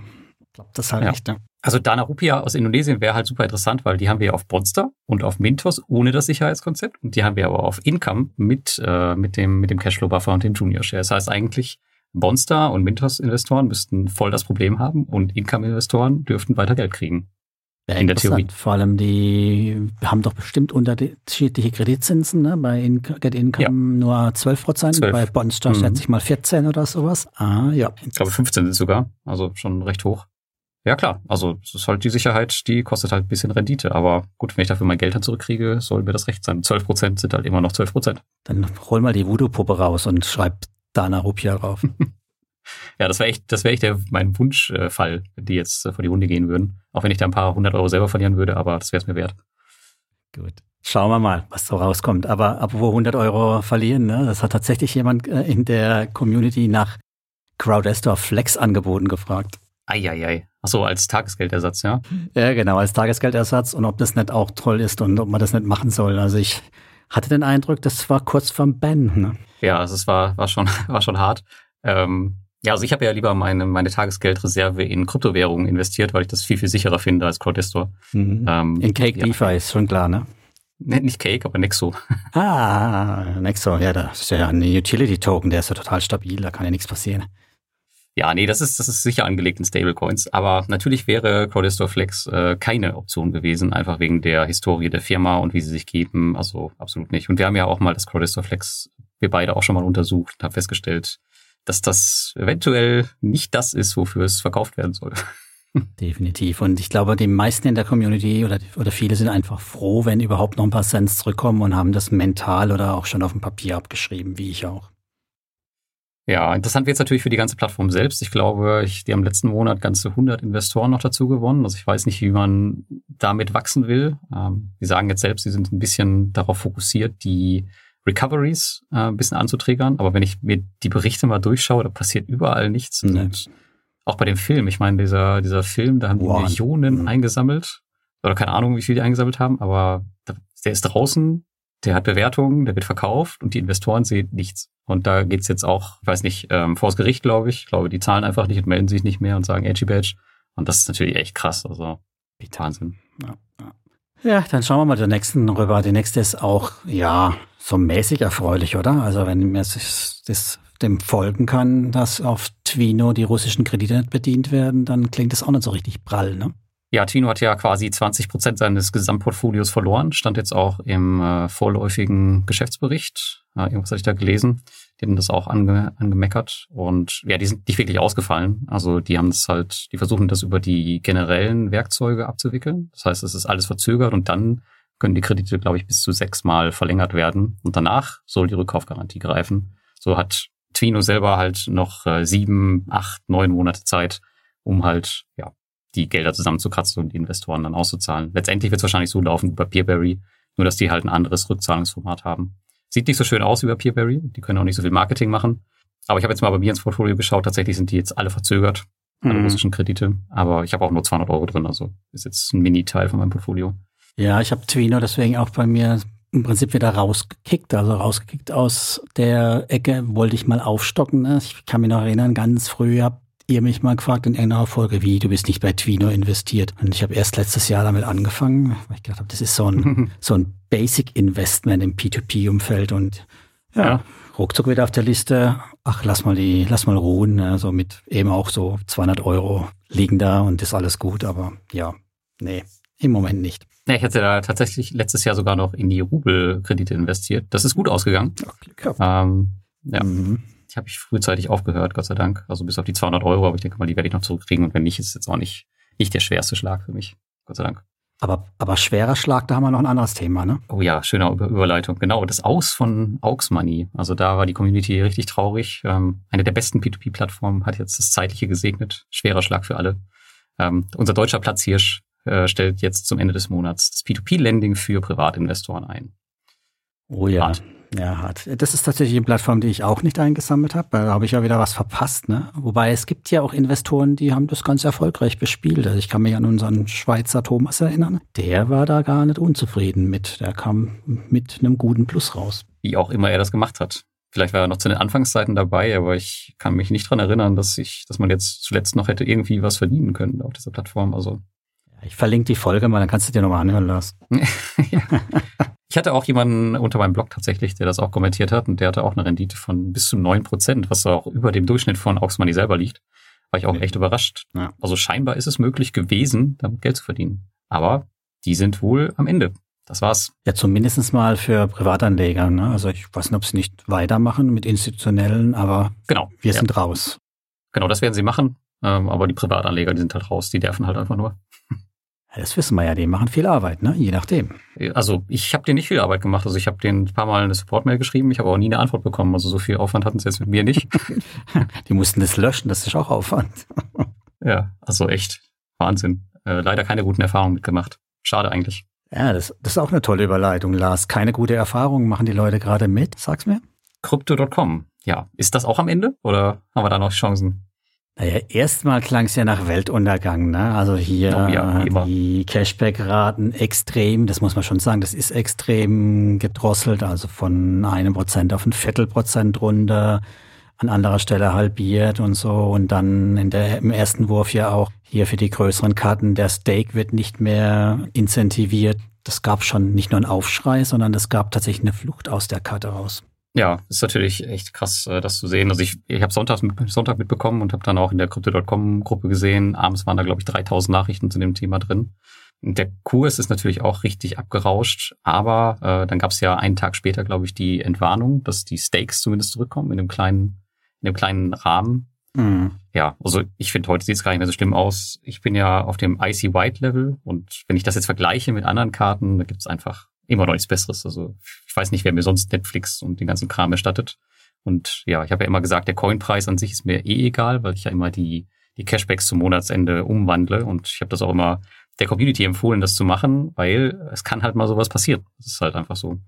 klappt das halt ja. nicht. Ne? Also Dana Rupia aus Indonesien wäre halt super interessant, weil die haben wir ja auf Bonster und auf Mintos ohne das Sicherheitskonzept und die haben wir aber auf Income mit, äh, mit dem, mit dem Cashflow Buffer und dem Junior Share. Das heißt eigentlich, Bonster und Mintos-Investoren müssten voll das Problem haben und Income-Investoren dürften weiter Geld kriegen. Ja, in der Theorie. Vor allem die haben doch bestimmt unterschiedliche Kreditzinsen. Ne? Bei In Get Income ja. nur 12 Prozent, bei Bonster mhm. schätze ich mal 14 oder sowas. Ah, ja. Ich glaube 15 sind sogar, also schon recht hoch. Ja klar, also es ist halt die Sicherheit, die kostet halt ein bisschen Rendite. Aber gut, wenn ich dafür mein Geld dann zurückkriege, soll mir das recht sein. 12 Prozent sind halt immer noch 12 Prozent. Dann hol mal die Voodoo-Puppe raus und schreib Dana Rupia rauf. [laughs] ja, das wäre echt, das wäre echt der, mein Wunschfall, wenn die jetzt äh, vor die Hunde gehen würden. Auch wenn ich da ein paar hundert Euro selber verlieren würde, aber das wäre es mir wert. Gut. Schauen wir mal, was so rauskommt. Aber apropos 100 Euro verlieren, ne? das hat tatsächlich jemand äh, in der Community nach Crowdestor Flex Angeboten gefragt. Eieiei. Ach so, als Tagesgeldersatz, ja? Ja, genau, als Tagesgeldersatz und ob das nicht auch toll ist und ob man das nicht machen soll. Also ich hatte den Eindruck, das war kurz vorm Ben. Ne? Ja, also es war, war, schon, [laughs] war schon hart. Ähm, ja, also ich habe ja lieber meine, meine Tagesgeldreserve in Kryptowährungen investiert, weil ich das viel, viel sicherer finde als Crowdestor. Mhm. Ähm, in Cake ja. DeFi ist schon klar, ne? Ne, nicht Cake, aber Nexo. [laughs] Ah, Nexo, ja, das ist ja ein Utility-Token, der ist ja total stabil, da kann ja nichts passieren. Ja, nee, das ist, das ist sicher angelegt in Stablecoins. Aber natürlich wäre Crowdestor Flex äh, keine Option gewesen, einfach wegen der Historie der Firma und wie sie sich geben. Also absolut nicht. Und wir haben ja auch mal das Crowdestor Flex, wir beide auch schon mal untersucht und haben festgestellt, dass das eventuell nicht das ist, wofür es verkauft werden soll. [laughs] Definitiv. Und ich glaube, die meisten in der Community oder, oder viele sind einfach froh, wenn überhaupt noch ein paar Cents zurückkommen und haben das mental oder auch schon auf dem Papier abgeschrieben, wie ich auch. Ja, interessant wird es natürlich für die ganze Plattform selbst. Ich glaube, ich, die haben letzten Monat ganze 100 Investoren noch dazu gewonnen. Also ich weiß nicht, wie man damit wachsen will. Ähm, die sagen jetzt selbst, sie sind ein bisschen darauf fokussiert, die Recoveries äh, ein bisschen anzutriggern. Aber wenn ich mir die Berichte mal durchschaue, da passiert überall nichts. Nee. Und auch bei dem Film, ich meine, dieser, dieser Film, da haben die wow. Millionen mhm. eingesammelt. Oder keine Ahnung, wie viel die eingesammelt haben, aber der ist draußen, der hat Bewertungen, der wird verkauft und die Investoren sehen nichts. Und da geht's jetzt auch, ich weiß nicht, ähm, vor das Gericht, glaube ich. Ich glaube, die zahlen einfach nicht und melden sich nicht mehr und sagen Edgy Badge. Und das ist natürlich echt krass. Also, Wahnsinn. Ja, ja. ja, dann schauen wir mal den nächsten rüber. Die nächste ist auch, ja, so mäßig erfreulich, oder? Also, wenn mir das, das dem folgen kann, dass auf Twino die russischen Kredite nicht bedient werden, dann klingt das auch nicht so richtig prall, ne? Ja, Twino hat ja quasi 20 Prozent seines Gesamtportfolios verloren, stand jetzt auch im äh, vorläufigen Geschäftsbericht. Äh, irgendwas hatte ich da gelesen. Die haben das auch ange angemeckert und ja, die sind nicht wirklich ausgefallen. Also die haben es halt, die versuchen das über die generellen Werkzeuge abzuwickeln. Das heißt, es ist alles verzögert und dann können die Kredite, glaube ich, bis zu sechsmal verlängert werden und danach soll die Rückkaufgarantie greifen. So hat Twino selber halt noch äh, sieben, acht, neun Monate Zeit, um halt ja die Gelder zusammenzukratzen und die Investoren dann auszuzahlen. Letztendlich wird es wahrscheinlich so laufen wie bei Peerberry, nur dass die halt ein anderes Rückzahlungsformat haben. Sieht nicht so schön aus wie bei Peerberry, die können auch nicht so viel Marketing machen. Aber ich habe jetzt mal bei mir ins Portfolio geschaut, tatsächlich sind die jetzt alle verzögert, alle mhm. russischen Kredite. Aber ich habe auch nur 200 Euro drin, also ist jetzt ein Mini-Teil von meinem Portfolio. Ja, ich habe Twino deswegen auch bei mir im Prinzip wieder rausgekickt, also rausgekickt aus der Ecke, wollte ich mal aufstocken. Ne? Ich kann mich noch erinnern, ganz früh habt ihr mich mal gefragt in irgendeiner Folge, wie, du bist nicht bei Twino investiert. Und ich habe erst letztes Jahr damit angefangen, weil ich gedacht habe, das ist so ein, [laughs] so ein Basic-Investment im P2P-Umfeld und ja, ja, ruckzuck wieder auf der Liste. Ach, lass mal die, lass mal ruhen. Ne? So mit eben auch so 200 Euro liegen da und ist alles gut. Aber ja, nee, im Moment nicht. Ja, ich hatte da tatsächlich letztes Jahr sogar noch in die Rubel-Kredite investiert. Das ist gut ausgegangen. Ach, Glück ähm, ja. Mhm. Ich habe ich frühzeitig aufgehört, Gott sei Dank. Also bis auf die 200 Euro, aber ich denke mal, die werde ich noch zurückkriegen. Und wenn nicht, ist es jetzt auch nicht, nicht der schwerste Schlag für mich. Gott sei Dank. Aber, aber schwerer Schlag, da haben wir noch ein anderes Thema, ne? Oh ja, schöne Überleitung. Genau, das Aus von Aux Money. Also da war die Community richtig traurig. Ähm, eine der besten P2P-Plattformen hat jetzt das Zeitliche gesegnet. Schwerer Schlag für alle. Ähm, unser deutscher Platzhirsch äh, stellt jetzt zum Ende des Monats das P2P-Lending für Privatinvestoren ein. Oh ja. Hart. Ja, hart. Das ist tatsächlich eine Plattform, die ich auch nicht eingesammelt habe. Da habe ich ja wieder was verpasst. Ne? Wobei es gibt ja auch Investoren, die haben das ganz erfolgreich bespielt. Also ich kann mich an unseren Schweizer Thomas erinnern. Der war da gar nicht unzufrieden mit. Der kam mit einem guten Plus raus. Wie auch immer er das gemacht hat. Vielleicht war er noch zu den Anfangszeiten dabei, aber ich kann mich nicht dran erinnern, dass ich, dass man jetzt zuletzt noch hätte irgendwie was verdienen können auf dieser Plattform. Also ich verlinke die Folge mal, dann kannst du dir nochmal anhören lassen. [laughs] [laughs] Ich hatte auch jemanden unter meinem Blog tatsächlich, der das auch kommentiert hat und der hatte auch eine Rendite von bis zu neun Prozent, was auch über dem Durchschnitt von Aux Money selber liegt. War ich auch echt überrascht. Ja. Also scheinbar ist es möglich gewesen, damit Geld zu verdienen. Aber die sind wohl am Ende. Das war's. Ja, zumindest mal für Privatanleger. Ne? Also ich weiß nicht, ob sie nicht weitermachen mit institutionellen, aber genau, wir ja. sind raus. Genau, das werden sie machen. Ähm, aber die Privatanleger, die sind halt raus. Die nerven halt einfach nur. Das wissen wir ja, die machen viel Arbeit, ne? Je nachdem. Also ich habe dir nicht viel Arbeit gemacht. Also ich habe den ein paar Mal eine Support-Mail geschrieben, ich habe auch nie eine Antwort bekommen. Also so viel Aufwand hatten sie jetzt mit mir nicht. [laughs] [laughs] die mussten das löschen, das ist auch Aufwand. [laughs] ja, also echt Wahnsinn. Äh, leider keine guten Erfahrungen mitgemacht. Schade eigentlich. Ja, das, das ist auch eine tolle Überleitung, Lars. Keine gute Erfahrung machen die Leute gerade mit, sag's mir. Crypto.com. Ja, ist das auch am Ende oder haben wir da noch Chancen? Naja, erstmal klang es ja nach Weltuntergang. Ne? Also hier oh ja, die Cashback-Raten extrem, das muss man schon sagen, das ist extrem gedrosselt, also von einem Prozent auf ein Viertelprozent runter, an anderer Stelle halbiert und so. Und dann in der, im ersten Wurf ja auch hier für die größeren Karten, der Stake wird nicht mehr incentiviert. Das gab schon nicht nur einen Aufschrei, sondern es gab tatsächlich eine Flucht aus der Karte raus. Ja, ist natürlich echt krass, äh, das zu sehen. Also ich, ich habe Sonntag, Sonntag mitbekommen und habe dann auch in der Crypto.com-Gruppe gesehen, abends waren da, glaube ich, 3000 Nachrichten zu dem Thema drin. Und der Kurs ist natürlich auch richtig abgerauscht, aber äh, dann gab es ja einen Tag später, glaube ich, die Entwarnung, dass die Stakes zumindest zurückkommen in einem kleinen, in einem kleinen Rahmen. Mhm. Ja, also ich finde, heute sieht es gar nicht mehr so schlimm aus. Ich bin ja auf dem Icy White Level und wenn ich das jetzt vergleiche mit anderen Karten, da gibt es einfach immer noch nichts Besseres. Also ich weiß nicht, wer mir sonst Netflix und den ganzen Kram erstattet. Und ja, ich habe ja immer gesagt, der Coinpreis an sich ist mir eh egal, weil ich ja immer die, die Cashbacks zum Monatsende umwandle. Und ich habe das auch immer der Community empfohlen, das zu machen, weil es kann halt mal sowas passieren. Das ist halt einfach so.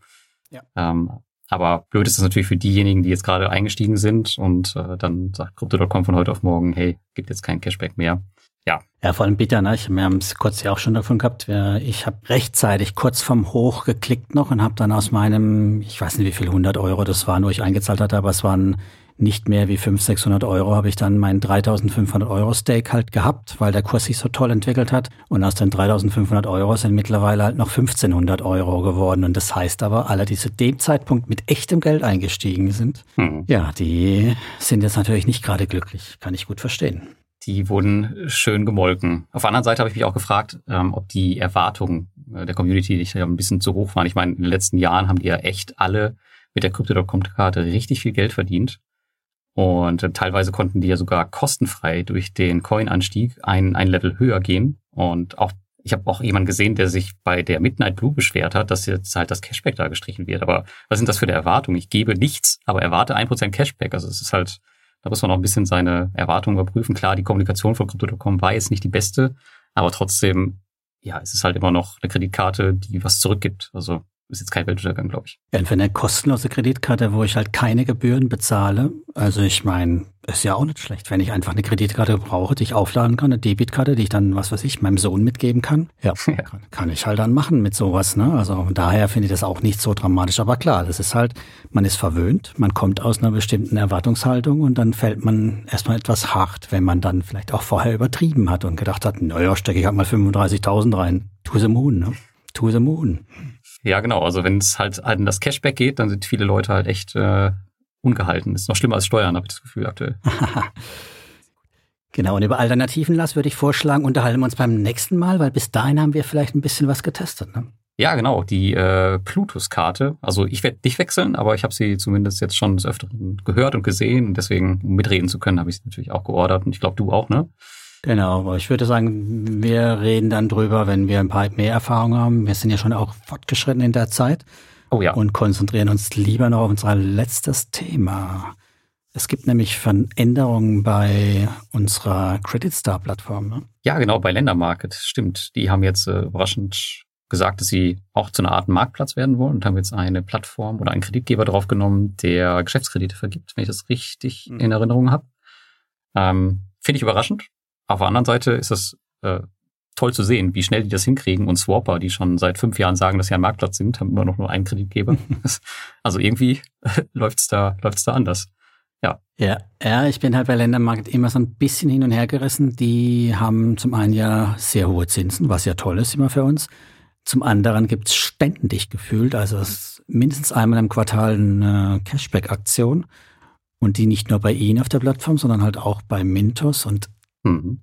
Ja. Ähm, aber blöd ist es natürlich für diejenigen, die jetzt gerade eingestiegen sind und äh, dann sagt Crypto.com von heute auf morgen, hey, gibt jetzt kein Cashback mehr ja. Ja, vor allem bitter, ne? Ich, wir haben es kurz ja auch schon davon gehabt. Ich habe rechtzeitig kurz vom Hoch geklickt noch und habe dann aus meinem, ich weiß nicht wie viel, 100 Euro das waren, wo ich eingezahlt hatte, aber es waren nicht mehr wie 500, 600 Euro, habe ich dann meinen 3500 Euro Stake halt gehabt, weil der Kurs sich so toll entwickelt hat. Und aus den 3500 Euro sind mittlerweile halt noch 1500 Euro geworden. Und das heißt aber, alle, die zu dem Zeitpunkt mit echtem Geld eingestiegen sind, hm. ja, die sind jetzt natürlich nicht gerade glücklich. Kann ich gut verstehen. Die wurden schön gemolken. Auf der anderen Seite habe ich mich auch gefragt, ähm, ob die Erwartungen äh, der Community nicht ein bisschen zu hoch waren. Ich meine, in den letzten Jahren haben die ja echt alle mit der Crypto.com-Karte richtig viel Geld verdient. Und äh, teilweise konnten die ja sogar kostenfrei durch den Coin-Anstieg ein, ein Level höher gehen. Und auch, ich habe auch jemanden gesehen, der sich bei der Midnight Blue beschwert hat, dass jetzt halt das Cashback da gestrichen wird. Aber was sind das für eine Erwartung? Ich gebe nichts, aber erwarte ein Prozent Cashback. Also es ist halt, da muss man noch ein bisschen seine Erwartungen überprüfen. Klar, die Kommunikation von Crypto.com war jetzt nicht die beste, aber trotzdem, ja, es ist halt immer noch eine Kreditkarte, die was zurückgibt. Also ist jetzt kein Weltuntergang, glaube ich. Ja, für eine kostenlose Kreditkarte, wo ich halt keine Gebühren bezahle. Also ich meine, ist ja auch nicht schlecht, wenn ich einfach eine Kreditkarte brauche, die ich aufladen kann, eine Debitkarte, die ich dann, was weiß ich, meinem Sohn mitgeben kann. Ja, ja. [laughs] Kann, kann, ich halt dann machen mit sowas. Ne? Also daher finde ich das auch nicht so dramatisch. Aber klar, das ist halt, man ist verwöhnt, man kommt aus einer bestimmten Erwartungshaltung und dann fällt man erstmal etwas hart, wenn man dann vielleicht auch vorher übertrieben hat und gedacht hat, naja, stecke ich halt mal 35.000 rein. To the moon, ne? To the moon. Ja, genau. Also wenn es halt an das Cashback geht, dann sind viele Leute halt echt äh, ungehalten. Ist noch schlimmer als Steuern, habe ich das Gefühl aktuell. [laughs] genau, und über Alternativen, Lars, würde ich vorschlagen, unterhalten wir uns beim nächsten Mal, weil bis dahin haben wir vielleicht ein bisschen was getestet. Ne? Ja, genau, die äh, Plutus-Karte. Also ich werde nicht wechseln, aber ich habe sie zumindest jetzt schon des Öfteren gehört und gesehen. Und deswegen, um mitreden zu können, habe ich sie natürlich auch geordert. Und ich glaube, du auch, ne? Genau, aber ich würde sagen, wir reden dann drüber, wenn wir ein paar mehr Erfahrung haben. Wir sind ja schon auch fortgeschritten in der Zeit. Oh ja. Und konzentrieren uns lieber noch auf unser letztes Thema. Es gibt nämlich Veränderungen bei unserer Credit Star Plattform. Ne? Ja, genau, bei Ländermarket. Stimmt. Die haben jetzt äh, überraschend gesagt, dass sie auch zu einer Art Marktplatz werden wollen und haben jetzt eine Plattform oder einen Kreditgeber draufgenommen, der Geschäftskredite vergibt, wenn ich das richtig mhm. in Erinnerung habe. Ähm, Finde ich überraschend. Auf der anderen Seite ist es äh, toll zu sehen, wie schnell die das hinkriegen. Und Swapper, die schon seit fünf Jahren sagen, dass sie ein Marktplatz sind, haben immer noch nur einen Kreditgeber. [laughs] also irgendwie [laughs] läuft's da, läuft's da anders. Ja. ja. Ja, ich bin halt bei Ländermarkt immer so ein bisschen hin und her gerissen. Die haben zum einen ja sehr hohe Zinsen, was ja toll ist immer für uns. Zum anderen gibt's ständig gefühlt, also mindestens einmal im Quartal eine Cashback-Aktion. Und die nicht nur bei Ihnen auf der Plattform, sondern halt auch bei Mintos. Und Mhm.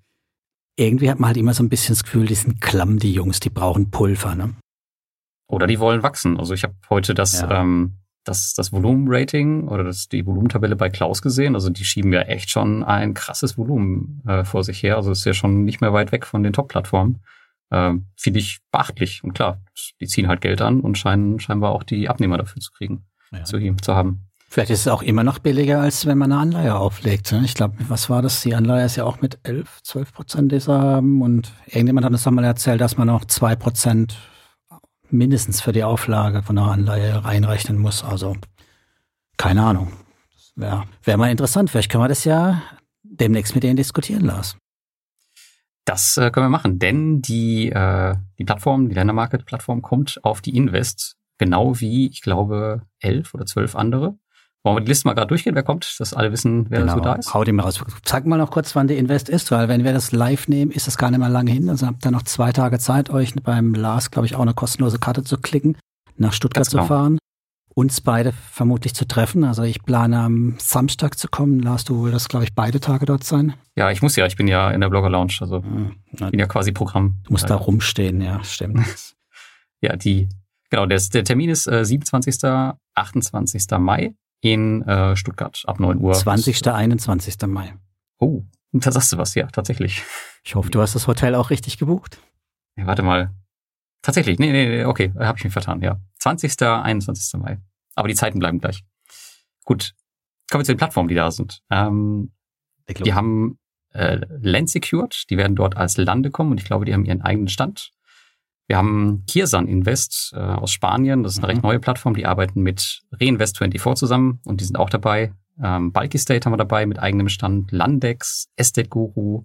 Irgendwie hat man halt immer so ein bisschen das Gefühl, die sind klamm, die Jungs, die brauchen Pulver, ne? Oder die wollen wachsen. Also ich habe heute das, ja. ähm, das, das Volumenrating oder das, die Volumentabelle bei Klaus gesehen. Also die schieben ja echt schon ein krasses Volumen äh, vor sich her. Also ist ja schon nicht mehr weit weg von den Top-Plattformen. Ähm, Finde ich beachtlich. Und klar, die ziehen halt Geld an und scheinen scheinbar auch die Abnehmer dafür zu kriegen, ja. zu, zu haben. Vielleicht ist es auch immer noch billiger, als wenn man eine Anleihe auflegt. Ne? Ich glaube, was war das? Die Anleihe ist ja auch mit 11, 12 Prozent dieser haben. Und irgendjemand hat uns dann mal erzählt, dass man noch zwei Prozent mindestens für die Auflage von einer Anleihe reinrechnen muss. Also keine Ahnung. Wäre wär mal interessant. Vielleicht können wir das ja demnächst mit denen diskutieren, Lars. Das äh, können wir machen, denn die, äh, die Plattform, die Ländermarket-Plattform kommt auf die Invest, genau wie, ich glaube, elf oder zwölf andere. Wollen wir die Liste mal gerade durchgehen? Wer kommt, dass alle wissen, wer genau. so da ist? Hau die mal raus. Sag mal noch kurz, wann die Invest ist, weil wenn wir das live nehmen, ist das gar nicht mehr lange hin. Also habt ihr noch zwei Tage Zeit, euch beim Lars, glaube ich, auch eine kostenlose Karte zu klicken, nach Stuttgart zu genau. fahren, uns beide vermutlich zu treffen. Also ich plane am Samstag zu kommen. Lars, du willst, glaube ich, beide Tage dort sein? Ja, ich muss ja. Ich bin ja in der Blogger Lounge. Also hm, bin ja quasi Programm. Du musst da rumstehen, ja, stimmt. [laughs] ja, die, genau, der, der Termin ist äh, 27. 28. Mai in äh, Stuttgart ab 9 Uhr. 20. 21. Mai. Oh, da sagst du was, ja, tatsächlich. Ich hoffe, du hast das Hotel auch richtig gebucht. Ja, warte mal. Tatsächlich, nee, nee, nee okay, habe ich mich vertan, ja. 20. 21. Mai. Aber die Zeiten bleiben gleich. Gut, kommen wir zu den Plattformen, die da sind. Ähm, die haben äh, Land Secured, die werden dort als Lande kommen und ich glaube, die haben ihren eigenen Stand. Wir haben Kirsan Invest äh, aus Spanien. Das ist eine mhm. recht neue Plattform. Die arbeiten mit Reinvest24 zusammen und die sind auch dabei. Ähm, Bulky State haben wir dabei mit eigenem Stand. Landex, Estate Guru.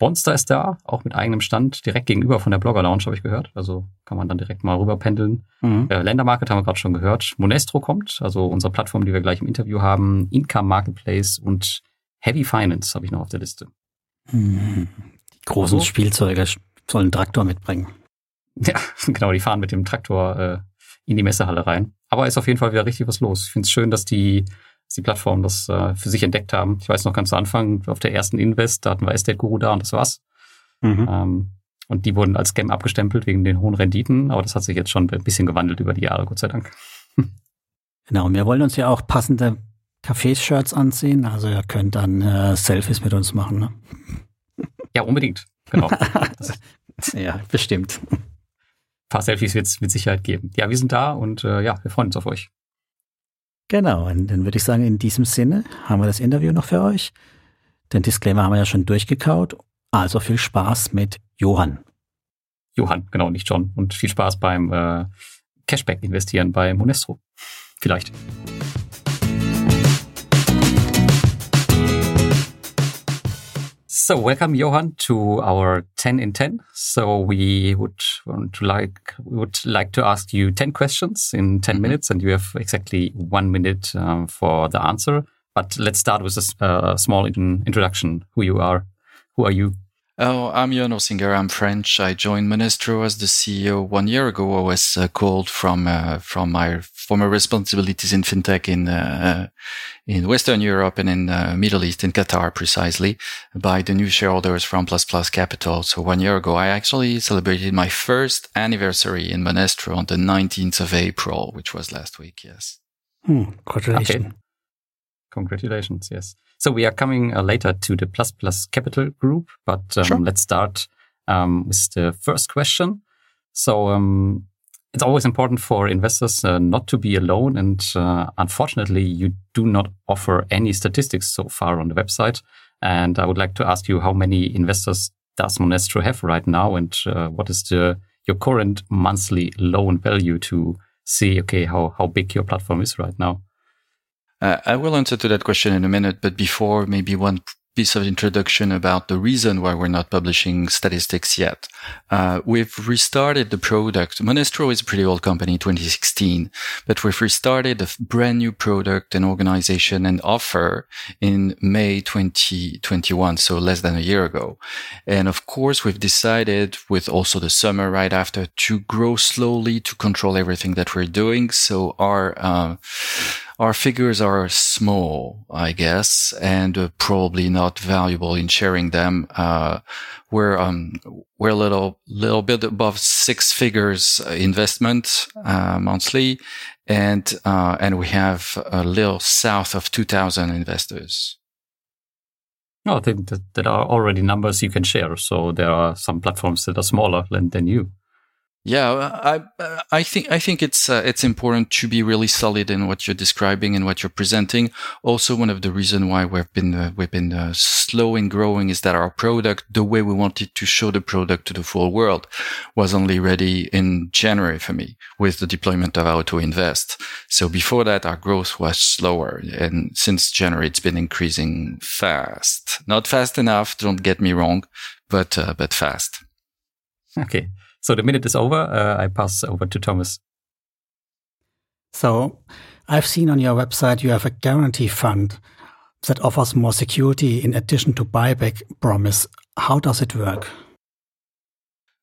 Bonster ist da, auch mit eigenem Stand, direkt gegenüber von der Blogger Lounge, habe ich gehört. Also kann man dann direkt mal rüber pendeln. Mhm. Äh, Ländermarket haben wir gerade schon gehört. Monestro kommt, also unsere Plattform, die wir gleich im Interview haben. Income Marketplace und Heavy Finance habe ich noch auf der Liste. Mhm. Die großen also, Spielzeuge sollen einen Traktor mitbringen. Ja, [laughs] genau, die fahren mit dem Traktor äh, in die Messehalle rein. Aber ist auf jeden Fall wieder richtig was los. Ich finde es schön, dass die die Plattform das äh, für sich entdeckt haben. Ich weiß noch ganz zu Anfang, auf der ersten Invest, da hatten wir Estate Guru da und das war's. Mhm. Ähm, und die wurden als Scam abgestempelt wegen den hohen Renditen, aber das hat sich jetzt schon ein bisschen gewandelt über die Jahre, Gott sei Dank. Genau, und wir wollen uns ja auch passende Café-Shirts anziehen, also ihr könnt dann äh, Selfies mit uns machen. Ne? Ja, unbedingt. Genau. [laughs] ja, bestimmt. Ein paar Selfies wird es mit Sicherheit geben. Ja, wir sind da und äh, ja, wir freuen uns auf euch. Genau, und dann würde ich sagen, in diesem Sinne haben wir das Interview noch für euch. Den Disclaimer haben wir ja schon durchgekaut. Also viel Spaß mit Johann. Johann, genau, nicht John. Und viel Spaß beim äh, Cashback investieren bei Monestro. Vielleicht. So welcome, Johan, to our 10 in 10. So we would want to like would like to ask you 10 questions in 10 mm -hmm. minutes, and you have exactly one minute um, for the answer. But let's start with a uh, small in introduction. Who you are? Who are you? Oh, I'm Johan Osinger. I'm French. I joined Monestro as the CEO one year ago. I was uh, called from uh, from my former responsibilities in fintech in uh, in Western Europe and in uh, Middle East, in Qatar precisely, by the new shareholders from Plus Plus Capital. So one year ago, I actually celebrated my first anniversary in Monestro on the 19th of April, which was last week. Yes. Hmm, congratulations. Okay. Congratulations. Yes. So we are coming uh, later to the Plus Plus Capital Group, but um, sure. let's start um, with the first question. So um, it's always important for investors uh, not to be alone, and uh, unfortunately, you do not offer any statistics so far on the website. And I would like to ask you how many investors does Monestro have right now, and uh, what is the your current monthly loan value to see okay how how big your platform is right now? Uh, I will answer to that question in a minute, but before maybe one piece of introduction about the reason why we're not publishing statistics yet. Uh, we've restarted the product. Monestro is a pretty old company, 2016, but we've restarted a brand new product and organization and offer in May 2021, so less than a year ago. And of course, we've decided with also the summer right after to grow slowly to control everything that we're doing. So our, uh, our figures are small, I guess, and uh, probably not valuable in sharing them. Uh, we're um, we're a little little bit above six figures uh, investment uh, monthly, and uh, and we have a little south of two thousand investors. No, I think that, that are already numbers you can share. So there are some platforms that are smaller than, than you. Yeah, I I think I think it's uh, it's important to be really solid in what you're describing and what you're presenting. Also, one of the reasons why we've been uh, we've been uh, slow in growing is that our product, the way we wanted to show the product to the full world, was only ready in January for me with the deployment of Auto Invest. So before that, our growth was slower, and since January, it's been increasing fast. Not fast enough, don't get me wrong, but uh, but fast. Okay. So the minute is over. Uh, I pass over to Thomas. So I've seen on your website you have a guarantee fund that offers more security in addition to buyback promise. How does it work?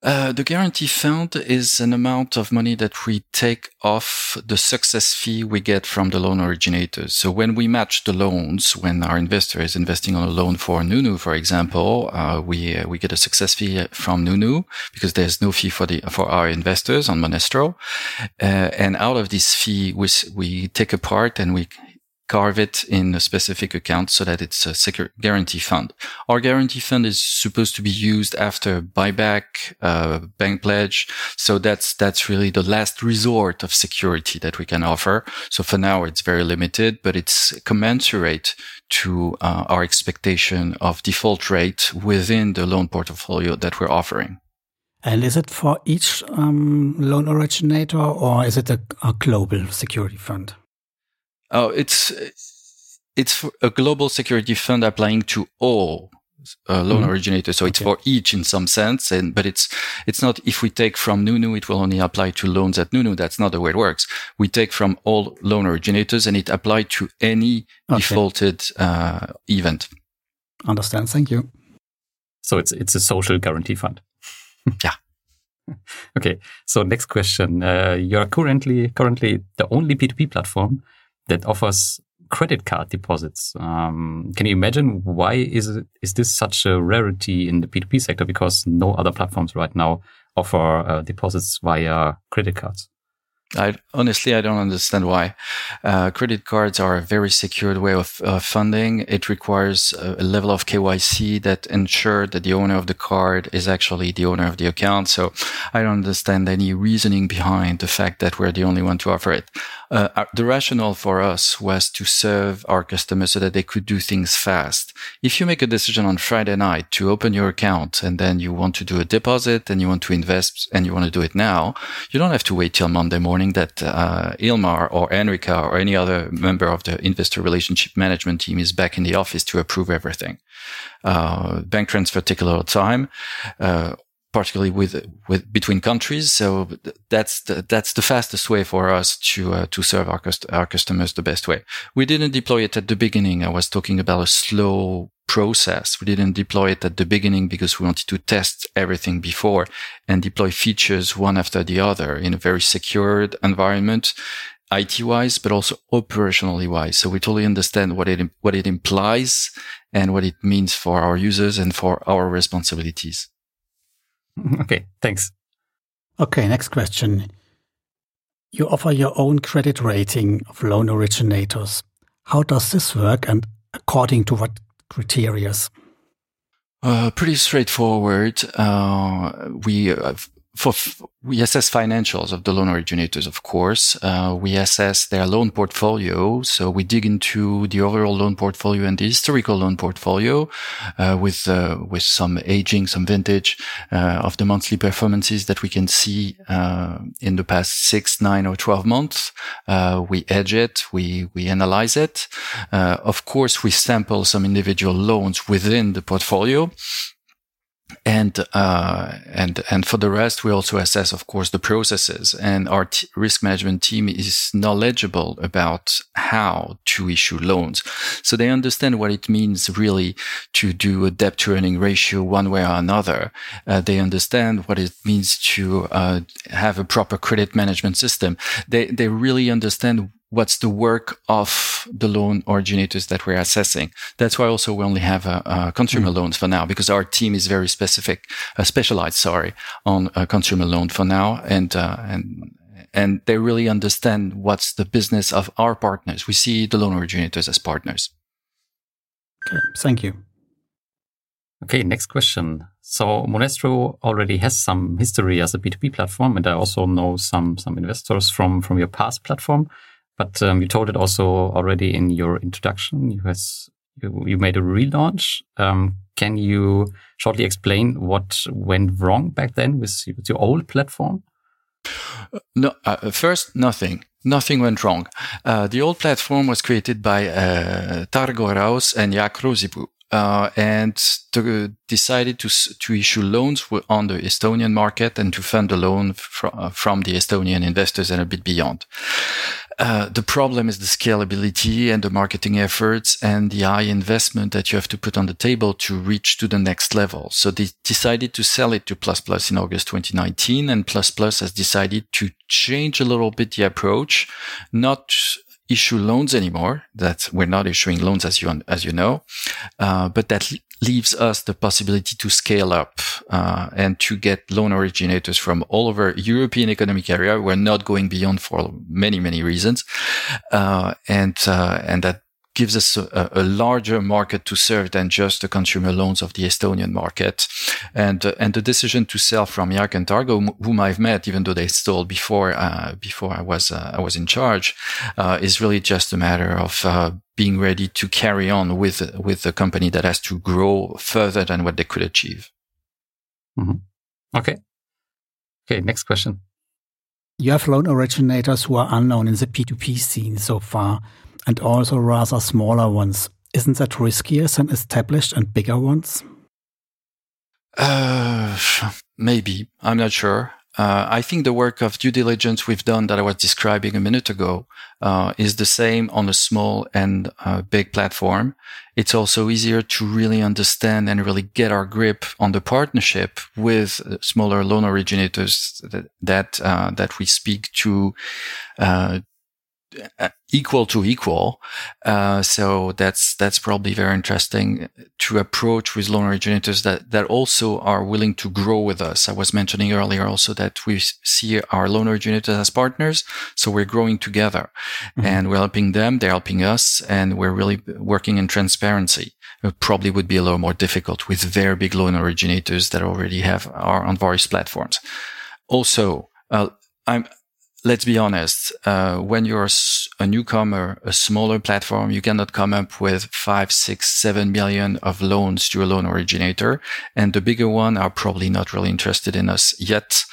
Uh, the guarantee fund is an amount of money that we take off the success fee we get from the loan originators. So when we match the loans, when our investor is investing on a loan for Nunu, for example, uh, we uh, we get a success fee from Nunu because there's no fee for the for our investors on Monestro, uh, and out of this fee, we we take a part and we carve it in a specific account so that it's a secure guarantee fund. Our guarantee fund is supposed to be used after buyback, uh, bank pledge. So that's, that's really the last resort of security that we can offer. So for now, it's very limited, but it's commensurate to uh, our expectation of default rate within the loan portfolio that we're offering. And is it for each um, loan originator or is it a, a global security fund? Oh, it's it's a global security fund applying to all uh, loan mm-hmm. originators. So okay. it's for each in some sense. And, but it's, it's not, if we take from Nunu, it will only apply to loans at Nunu. That's not the way it works. We take from all loan originators and it applies to any okay. defaulted, uh, event. Understand. Thank you. So it's, it's a social guarantee fund. [laughs] yeah. [laughs] Okay. So next question. Uh, you're currently, currently the only P2P platform that offers credit card deposits. Um, can you imagine why is it, is this such a rarity in the P2P sector? Because no other platforms right now offer uh, deposits via credit cards. I honestly I don't understand why. Uh, credit cards are a very secured way of uh, funding. It requires a, a, level of KYC that ensure that the owner of the card is actually the owner of the account. So I don't understand any reasoning behind the fact that we're the only one to offer it. Uh, the rationale for us was to serve our customers so that they could do things fast. If you make a decision on Friday night to open your account and then you want to do a deposit and you want to invest and you want to do it now, you don't have to wait till Monday morning that uh, Ilmar or Enrica or any other member of the investor relationship management team is back in the office to approve everything. Uh, bank transfer take a little time. Uh, particularly with with between countries. So that's the, that's the fastest way for us to uh, to serve our our customers the best way. We didn't deploy it at the beginning. I was talking about a slow process. We didn't deploy it at the beginning because we wanted to test everything before and deploy features one after the other in a very secured environment. IT wise, but also operationally wise. So we totally understand what it, what it implies and what it means for our users and for our responsibilities. [laughs] Okay, thanks. Okay, next question. You offer your own credit rating of loan originators. How does this work and according to what criteria? Uh, pretty straightforward. Uh, we uh, for we assess financials of the loan originators, of course. Uh, we assess their loan portfolio. So we dig into the overall loan portfolio and the historical loan portfolio, uh, with, uh, with some aging, some vintage, uh, of the monthly performances that we can see, uh, in the past six, nine or 12 months. Uh, we edge it. We, we analyze it. of course, we sample some individual loans within the portfolio and uh, and and for the rest, we also assess, of course, the processes. And our t- risk management team is knowledgeable about how to issue loans, so they understand what it means really to do a debt to earning ratio one way or another. Uh, they understand what it means to uh, have a proper credit management system. They they really understand what's the work of the loan originators that we're assessing. That's why also we only have uh, uh, consumer mm. loans for now because our team is very specific, uh, specialized, sorry, on a consumer loan for now. And, uh, and, and they really understand what's the business of our partners. We see the loan originators as partners. Okay. Thank you. Okay. Next question. So Monestro already has some history as a B2B platform. And I also know some, some investors from, from your past platform. But um, you told it also already in your introduction. You has you, you made a relaunch. Um, can you shortly explain what went wrong back then with, with your old platform? No, uh, first nothing. Nothing went wrong. Uh, the old platform was created by uh, Targo Raus and Jak Rosibu. Uh, and to, decided to to issue loans on the Estonian market and to fund the loan fr- uh, from the Estonian investors and a bit beyond. Uh, the problem is the scalability and the marketing efforts and the high investment that you have to put on the table to reach to the next level. So they decided to sell it to Plus Plus in August 2019 and Plus Plus has decided to change a little bit the approach, not issue loans anymore. That we're not issuing loans as you as you know, uh, but that leaves us the possibility to scale up uh, and to get loan originators from all over European economic area. We're not going beyond for many many reasons, uh, and uh, and that gives us a, a, larger market to serve than just the consumer loans of the Estonian market. And, uh, and the decision to sell from Jak and Targo, whom I've met, even though they stole before, uh, before I was, uh, I was in charge, uh, is really just a matter of, uh, being ready to carry on with, with the company that has to grow further than what they could achieve. Mm-hmm. Okay. Okay. Next question. You have loan originators who are unknown in the P2P scene so far and also rather smaller ones. Isn't that riskier than established and bigger ones? Uh, maybe. I'm not sure. Uh, I think the work of due diligence we've done that I was describing a minute ago uh, is the same on a small and uh, big platform. It's also easier to really understand and really get our grip on the partnership with smaller loan originators that that, uh, that we speak to uh, uh, equal to equal. Uh, so that's that's probably very interesting to approach with loan originators that that also are willing to grow with us. I was mentioning earlier also that we see our loan originators as partners, so we're growing together, mm-hmm. and we're helping them, they're helping us, and we're really working in transparency. It probably would be a little more difficult with very big loan originators that already have are on various platforms. Also, uh, I'm let's be honest, uh, when you're a newcomer, a smaller platform, you cannot come up with five, six, seven million of loans to a loan originator. And the bigger one are probably not really interested in us yet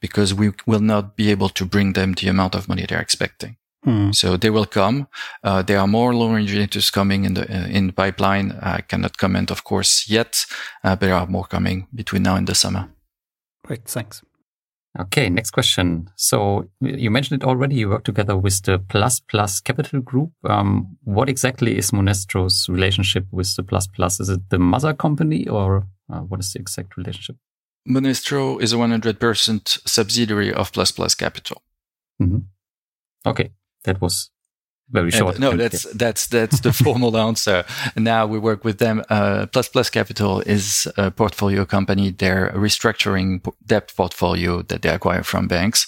because we will not be able to bring them the amount of money they're expecting. Mm. So they will come. Uh, there are more loan originators coming in the uh, in the pipeline. I cannot comment, of course, yet, uh, but there are more coming between now and the summer. Great, thanks. Okay, next question. So you mentioned it already. You work together with the Plus Plus Capital Group. Um, what exactly is Monestro's relationship with the Plus Plus? Is it the mother company, or uh, what is the exact relationship? Monestro is a 100% subsidiary of Plus Plus Capital. Mm -hmm. Okay, that was very short. No, that's that's that's the [laughs] formal answer. Now we work with them. Uh, Plus Plus Capital is a portfolio company. They're restructuring debt portfolio that they acquire from banks,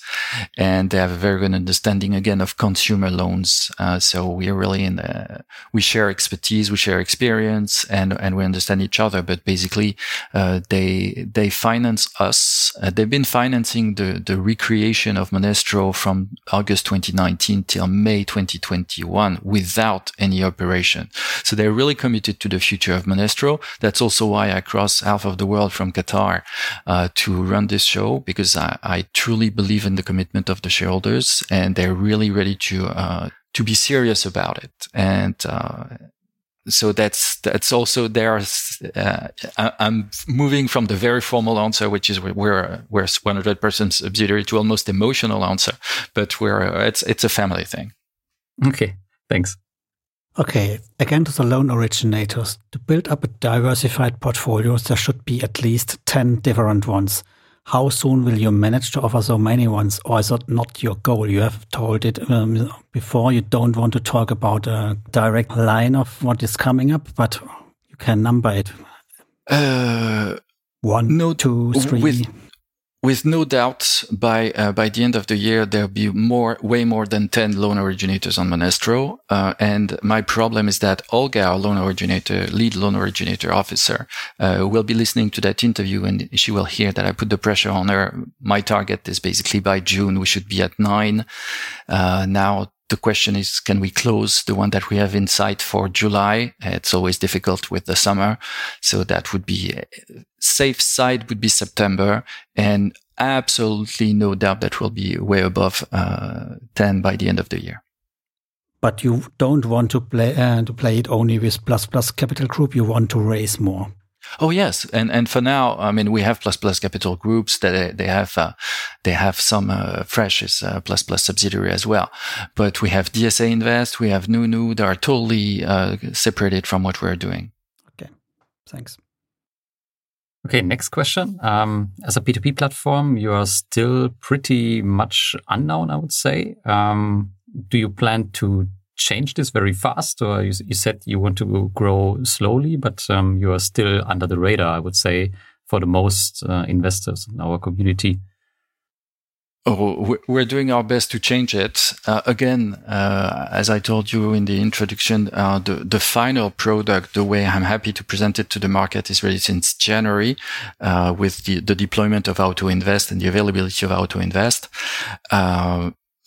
and they have a very good understanding again of consumer loans. Uh, so we are really in the we share expertise, we share experience, and and we understand each other. But basically, uh, they they finance us. Uh, they've been financing the the recreation of Monestro from August 2019 till May 2020 2021 without any operation. So they're really committed to the future of Monestro. That's also why I cross half of the world from Qatar uh, to run this show because I, I, truly believe in the commitment of the shareholders and they're really ready to uh, to be serious about it. And uh, so that's that's also there. Uh, I'm moving from the very formal answer, which is we're we're 100 percent subsidiary, to almost emotional answer, but we're it's it's a family thing. Okay, thanks. Okay, again to the loan originators. To build up a diversified portfolio, there should be at least 10 different ones. How soon will you manage to offer so many ones, or is that not your goal? You have told it um, before, you don't want to talk about a direct line of what is coming up, but you can number it. Uh, One, no, two, three. With, with no doubt by uh, by the end of the year there'll be more way more than 10 loan originators on monestro uh, and my problem is that olga our loan originator lead loan originator officer uh, will be listening to that interview and she will hear that i put the pressure on her. My target is basically by june we should be at nine. Uh, now the question is, can we close the one that we have in sight for July? It's always difficult with the summer. So that would be safe side would be September and absolutely no doubt that will be way above uh, 10 by the end of the year. But you don't want to play uh, to play it only with plus plus capital group. You want to raise more. Oh yes, and and for now, I mean, we have plus plus capital groups that they have uh, they have some uh, fresh is uh, plus plus subsidiary as well, but we have DSA Invest, we have Nunu, they are totally uh, separated from what we're doing. Okay, thanks. Okay, next question. Um, as a P2P platform, you are still pretty much unknown, I would say. Um, do you plan to change this very fast, or you, you said you want to grow slowly, but um, you are still under the radar, I would say, for the most uh, investors in our community? Oh, we're doing our best to change it. Uh, again, uh, as I told you in the introduction, uh, the, the final product, the way I'm happy to present it to the market is ready since January, uh, with the, the deployment of Auto Invest and the availability of Auto Invest.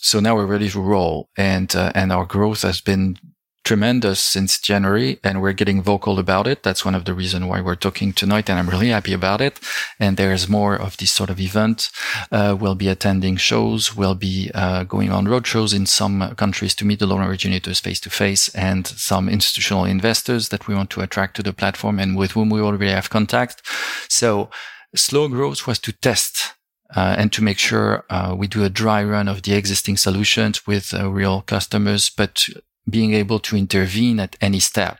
So now we're ready to roll and, uh, and our growth has been tremendous since January and we're getting vocal about it. That's one of the reasons why we're talking tonight and I'm really happy about it. And there's more of this sort of event. Uh, we'll be attending shows. We'll be, uh, going on road shows in some countries to meet the loan originators face to face and some institutional investors that we want to attract to the platform and with whom we already have contact. So slow growth was to test uh, and to make sure uh, we do a dry run of the existing solutions with uh, real customers, but being able to intervene at any step.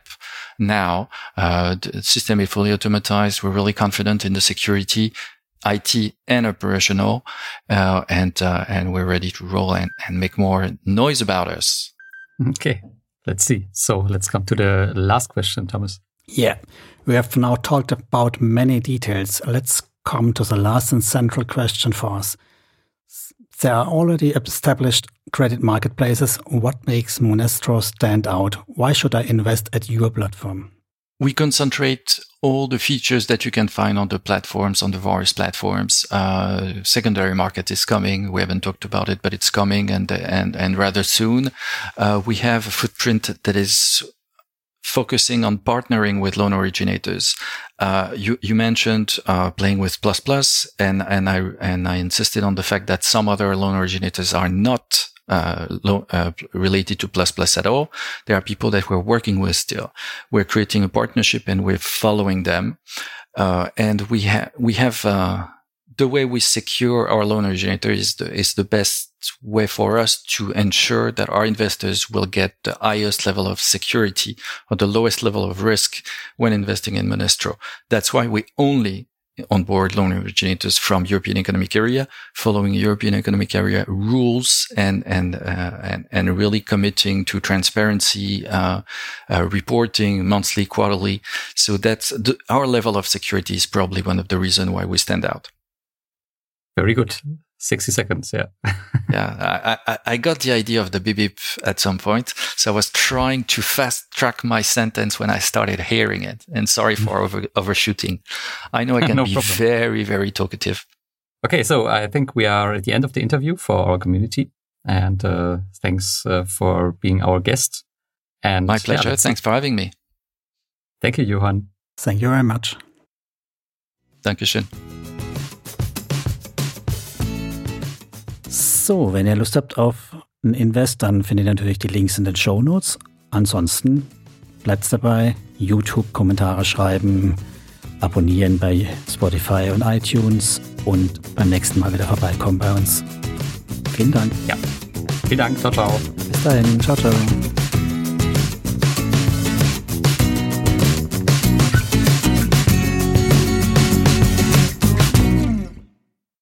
Now, uh, the system is fully automatized. We're really confident in the security, IT and operational, uh, and uh, and we're ready to roll and, and make more noise about us. Okay, let's see. So let's come to the last question, Thomas. Yeah, we have now talked about many details. Let's come to the last and central question for us. There are already established credit marketplaces. What makes Monestro stand out? Why should I invest at your platform? We concentrate all the features that you can find on the platforms, on the various platforms. Uh, secondary market is coming. We haven't talked about it, but it's coming and, and, and rather soon. Uh, we have a footprint that is focusing on partnering with loan originators. Uh, you, you mentioned uh, playing with plus plus, and and I and I insisted on the fact that some other loan originators are not uh, lo- uh, related to plus plus at all. There are people that we're working with still. We're creating a partnership and we're following them, uh, and we have we have uh, the way we secure our loan originator is the is the best way for us to ensure that our investors will get the highest level of security or the lowest level of risk when investing in Monestro. That's why we only onboard loan originators from European Economic Area, following European Economic Area rules and and uh, and, and really committing to transparency, uh, uh, reporting monthly, quarterly. So that's the, our level of security is probably one of the reasons why we stand out. Very good. 60 seconds, yeah. [laughs] yeah, I, I, I, got the idea of the beep beep at some point. So I was trying to fast track my sentence when I started hearing it. And sorry for over, overshooting. I know I [laughs] can no be problem. very, very talkative. Okay, so I think we are at the end of the interview for our community. And uh, thanks uh, for being our guest. And my pleasure. Yeah, thanks for having me. Thank you, Johan. Thank you very much. Dankeschön. So, wenn ihr Lust habt auf ein Invest, dann findet ihr natürlich die Links in den Show Notes. Ansonsten bleibt dabei. YouTube Kommentare schreiben, abonnieren bei Spotify und iTunes und beim nächsten Mal wieder vorbeikommen bei uns. Vielen Dank. Ja. Vielen Dank. Ciao, ciao. Bis dahin. Ciao, ciao.